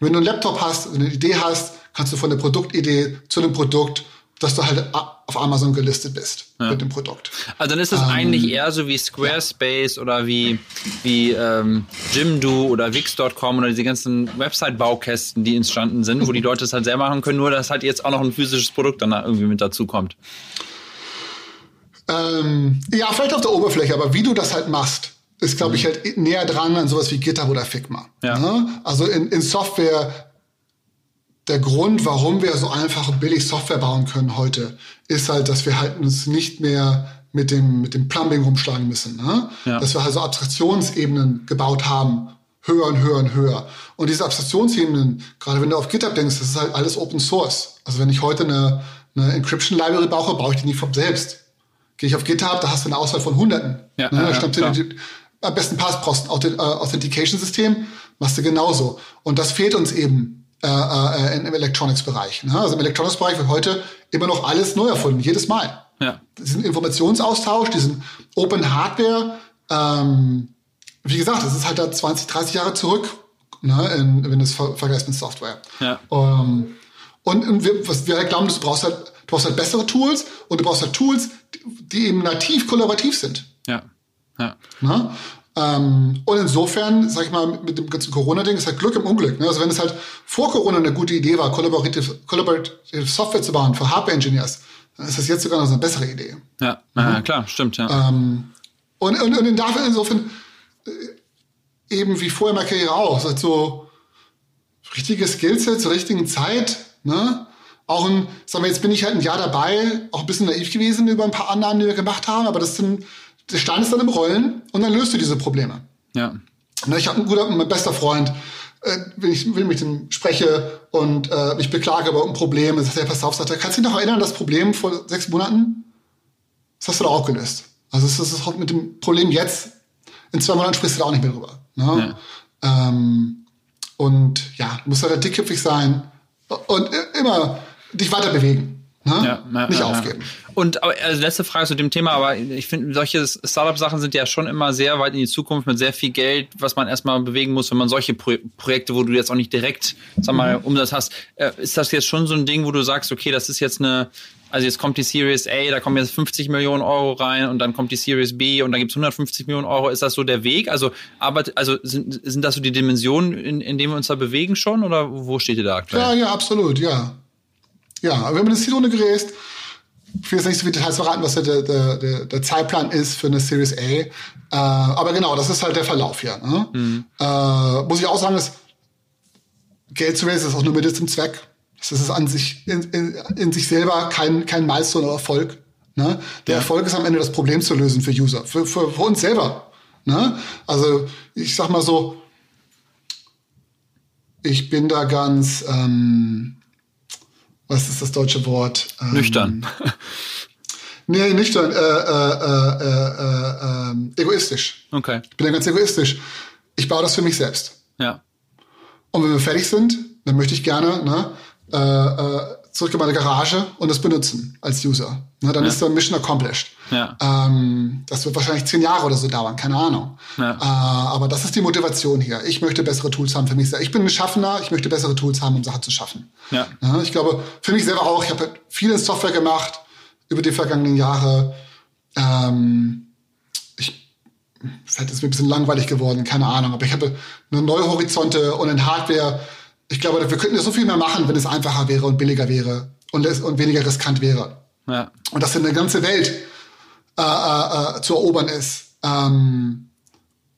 Speaker 2: wenn du einen Laptop hast, eine Idee hast, kannst du von der Produktidee zu einem Produkt dass du halt auf Amazon gelistet bist ja. mit dem Produkt.
Speaker 1: Also dann ist es ähm, eigentlich eher so wie Squarespace ja. oder wie, wie ähm, Jimdo oder Wix.com oder diese ganzen Website-Baukästen, die entstanden sind, wo die Leute es halt selber machen können, nur dass halt jetzt auch noch ein physisches Produkt dann irgendwie mit dazu kommt.
Speaker 2: Ähm, ja, vielleicht auf der Oberfläche, aber wie du das halt machst, ist, glaube ich, halt näher dran an sowas wie GitHub oder Figma. Ja. Ne? Also in, in Software der Grund, warum wir so einfach und billig Software bauen können heute, ist halt, dass wir halt uns nicht mehr mit dem, mit dem Plumbing rumschlagen müssen. Ne? Ja. Dass wir also Abstraktionsebenen gebaut haben, höher und höher und höher. Und diese Abstraktionsebenen, gerade wenn du auf GitHub denkst, das ist halt alles Open Source. Also wenn ich heute eine, eine Encryption Library brauche, baue ich die nicht von selbst. Gehe ich auf GitHub, da hast du eine Auswahl von Hunderten. Ja, ne? ja, ja am besten Pass brauchst ein äh, Authentication-System, machst du genauso. Und das fehlt uns eben äh, äh, im Electronics-Bereich. Ne? Also im Electronics-Bereich wird heute immer noch alles neu erfunden, jedes Mal. Ja. Diesen Informationsaustausch, diesen Open Hardware, ähm, wie gesagt, das ist halt da 20, 30 Jahre zurück, ne, in, wenn du es ver vergleichst mit Software. Ja. Um, und, und wir, was wir halt glauben, du brauchst halt, brauchst halt bessere Tools und du brauchst halt Tools, die, eben nativ kollaborativ sind. Ja. ja. Ne? Ähm, und insofern, sag ich mal, mit dem ganzen Corona-Ding ist halt Glück im Unglück. Ne? Also wenn es halt vor Corona eine gute Idee war, kollaborative, kollaborative Software zu bauen für Hardware-Engineers, dann ist das jetzt sogar noch eine bessere Idee.
Speaker 1: Ja, mhm. ja klar, stimmt, ja. Ähm,
Speaker 2: und, und, und dafür insofern äh, eben wie vorher meine Karriere auch, halt so richtige Skillset zur richtigen Zeit, ne? Auch ein, sagen wir, jetzt bin ich halt ein Jahr dabei, auch ein bisschen naiv gewesen über ein paar Annahmen, die wir gemacht haben, aber das sind der Stein ist dann im Rollen und dann löst du diese Probleme. Ja. Ich habe einen guten, mein bester Freund, äh, wenn ich will mit ihm spreche und äh, mich beklage über ein Problem, sagt er, pass auf, sagt er, kannst du dich noch erinnern, das Problem vor sechs Monaten? Das hast du doch auch gelöst. Also es ist halt mit dem Problem jetzt, in zwei Monaten sprichst du da auch nicht mehr drüber. Ne? Ja. Ähm, und ja, du musst halt dickköpfig sein und immer dich weiter bewegen. Ne? Ja, ja, nicht ja, aufgeben.
Speaker 1: Und also letzte Frage zu dem Thema, aber ich finde, solche Startup-Sachen sind ja schon immer sehr weit in die Zukunft mit sehr viel Geld, was man erstmal bewegen muss, wenn man solche Pro Projekte, wo du jetzt auch nicht direkt, sag mal, mhm. Umsatz hast. Äh, ist das jetzt schon so ein Ding, wo du sagst, okay, das ist jetzt eine, also jetzt kommt die Series A, da kommen jetzt 50 Millionen Euro rein und dann kommt die Series B und dann gibt's 150 Millionen Euro. Ist das so der Weg? Also, aber, also sind, sind das so die Dimensionen, in, in denen wir uns da bewegen schon oder wo steht ihr da aktuell?
Speaker 2: Ja, ja, absolut, ja. Ja, wenn man das Zielrunde geräst, ich will jetzt nicht so viele Details verraten, was der, der, der, der Zeitplan ist für eine Series A. Äh, aber genau, das ist halt der Verlauf hier. Ne? Mhm. Äh, muss ich auch sagen, dass Geld zu raisen ist auch nur Mittel zum Zweck. Das ist an sich, in, in, in sich selber kein, kein Milestone oder Erfolg. Ne? Der ja. Erfolg ist am Ende das Problem zu lösen für User, für, für, für uns selber. Ne? Also ich sag mal so, ich bin da ganz ähm, was ist das deutsche Wort?
Speaker 1: Ähm, nüchtern.
Speaker 2: nee, nüchtern, äh, äh, äh, ähm, egoistisch. Okay. Ich bin ja ganz egoistisch. Ich baue das für mich selbst. Ja. Und wenn wir fertig sind, dann möchte ich gerne ne, äh, äh, zurück in meine Garage und das benutzen als User. Ne, dann ja. ist der Mission accomplished. Ja. Ähm, das wird wahrscheinlich zehn Jahre oder so dauern, keine Ahnung. Ja. Äh, aber das ist die Motivation hier. Ich möchte bessere Tools haben für mich selber. Ich bin ein Schaffender, ich möchte bessere Tools haben, um Sachen zu schaffen. Ja. ja ich glaube, für mich selber auch, ich habe viel in Software gemacht über die vergangenen Jahre. Ähm, ich, vielleicht ist mir ein bisschen langweilig geworden, keine Ahnung, aber ich habe eine neue Horizonte und in Hardware ich glaube, wir könnten ja so viel mehr machen, wenn es einfacher wäre und billiger wäre und, und weniger riskant wäre. Ja. Und dass eine ganze Welt äh, äh, zu erobern ist, ähm,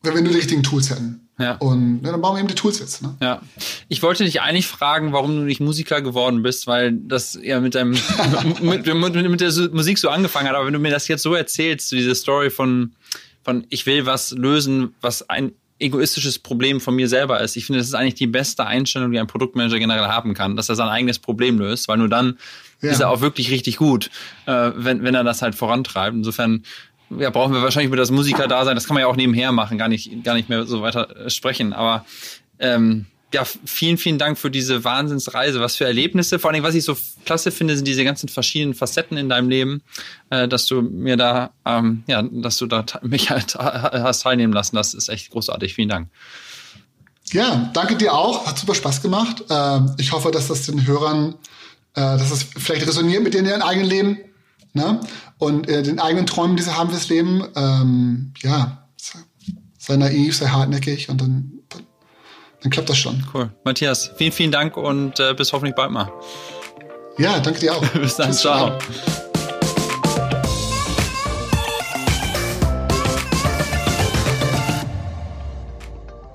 Speaker 2: wenn wir nur die richtigen Tools hätten. Ja. Und ja, dann bauen wir eben die Tools jetzt. Ne?
Speaker 1: Ja. Ich wollte dich eigentlich fragen, warum du nicht Musiker geworden bist, weil das ja mit deinem mit, mit, mit, der Musik so angefangen hat. Aber wenn du mir das jetzt so erzählst, diese Story von, von ich will was lösen, was ein egoistisches Problem von mir selber ist. Ich finde, das ist eigentlich die beste Einstellung, die ein Produktmanager generell haben kann, dass er sein eigenes Problem löst, weil nur dann ja. ist er auch wirklich richtig gut, äh, wenn, wenn er das halt vorantreibt. Insofern ja, brauchen wir wahrscheinlich über das Musiker da sein. Das kann man ja auch nebenher machen, gar nicht, gar nicht mehr so weiter äh, sprechen. Aber ähm, ja, vielen, vielen Dank für diese Wahnsinnsreise. Was für Erlebnisse. Vor allem, was ich so klasse finde, sind diese ganzen verschiedenen Facetten in deinem Leben, äh, dass du mir da, ähm, ja, dass du da mich halt hast teilnehmen lassen. Das ist echt großartig. Vielen Dank.
Speaker 2: Ja, danke dir auch. Hat super Spaß gemacht. Äh, ich hoffe, dass das den Hörern, äh, dass es vielleicht resoniert mit denen in ihrem eigenen Leben ne? und äh, den eigenen Träumen, die sie haben fürs Leben. Ähm, ja, sei naiv, sei hartnäckig und dann dann klappt das schon.
Speaker 1: Cool. Matthias, vielen, vielen Dank und äh, bis hoffentlich bald mal.
Speaker 2: Ja, danke dir auch.
Speaker 1: bis dann, Tschüss, ciao.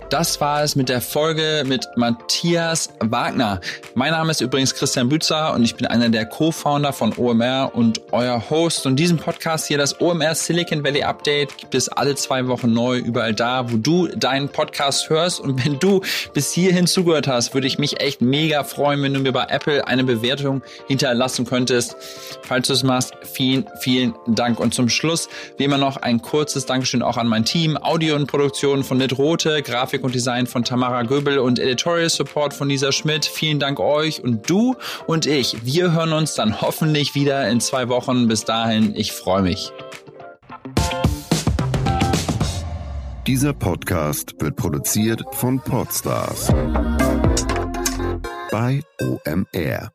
Speaker 1: Das war es mit der Folge mit Matthias Wagner. Mein Name ist übrigens Christian Bützer und ich bin einer der Co-Founder von OMR und euer Host. Und diesen Podcast hier, das OMR Silicon Valley Update, gibt es alle zwei Wochen neu überall da, wo du deinen Podcast hörst. Und wenn du bis hierhin zugehört hast, würde ich mich echt mega freuen, wenn du mir bei Apple eine Bewertung hinterlassen könntest. Falls du es machst, vielen, vielen Dank. Und zum Schluss, wie immer noch ein kurzes Dankeschön auch an mein Team. Audio und Produktion von Nit Rote, Grafik und Design von Tamara Göbel und Editorial Support von Lisa Schmidt. Vielen Dank euch und du und ich. Wir hören uns dann hoffentlich wieder in zwei Wochen. Bis dahin, ich freue mich.
Speaker 3: Dieser Podcast wird produziert von Podstars bei OMR.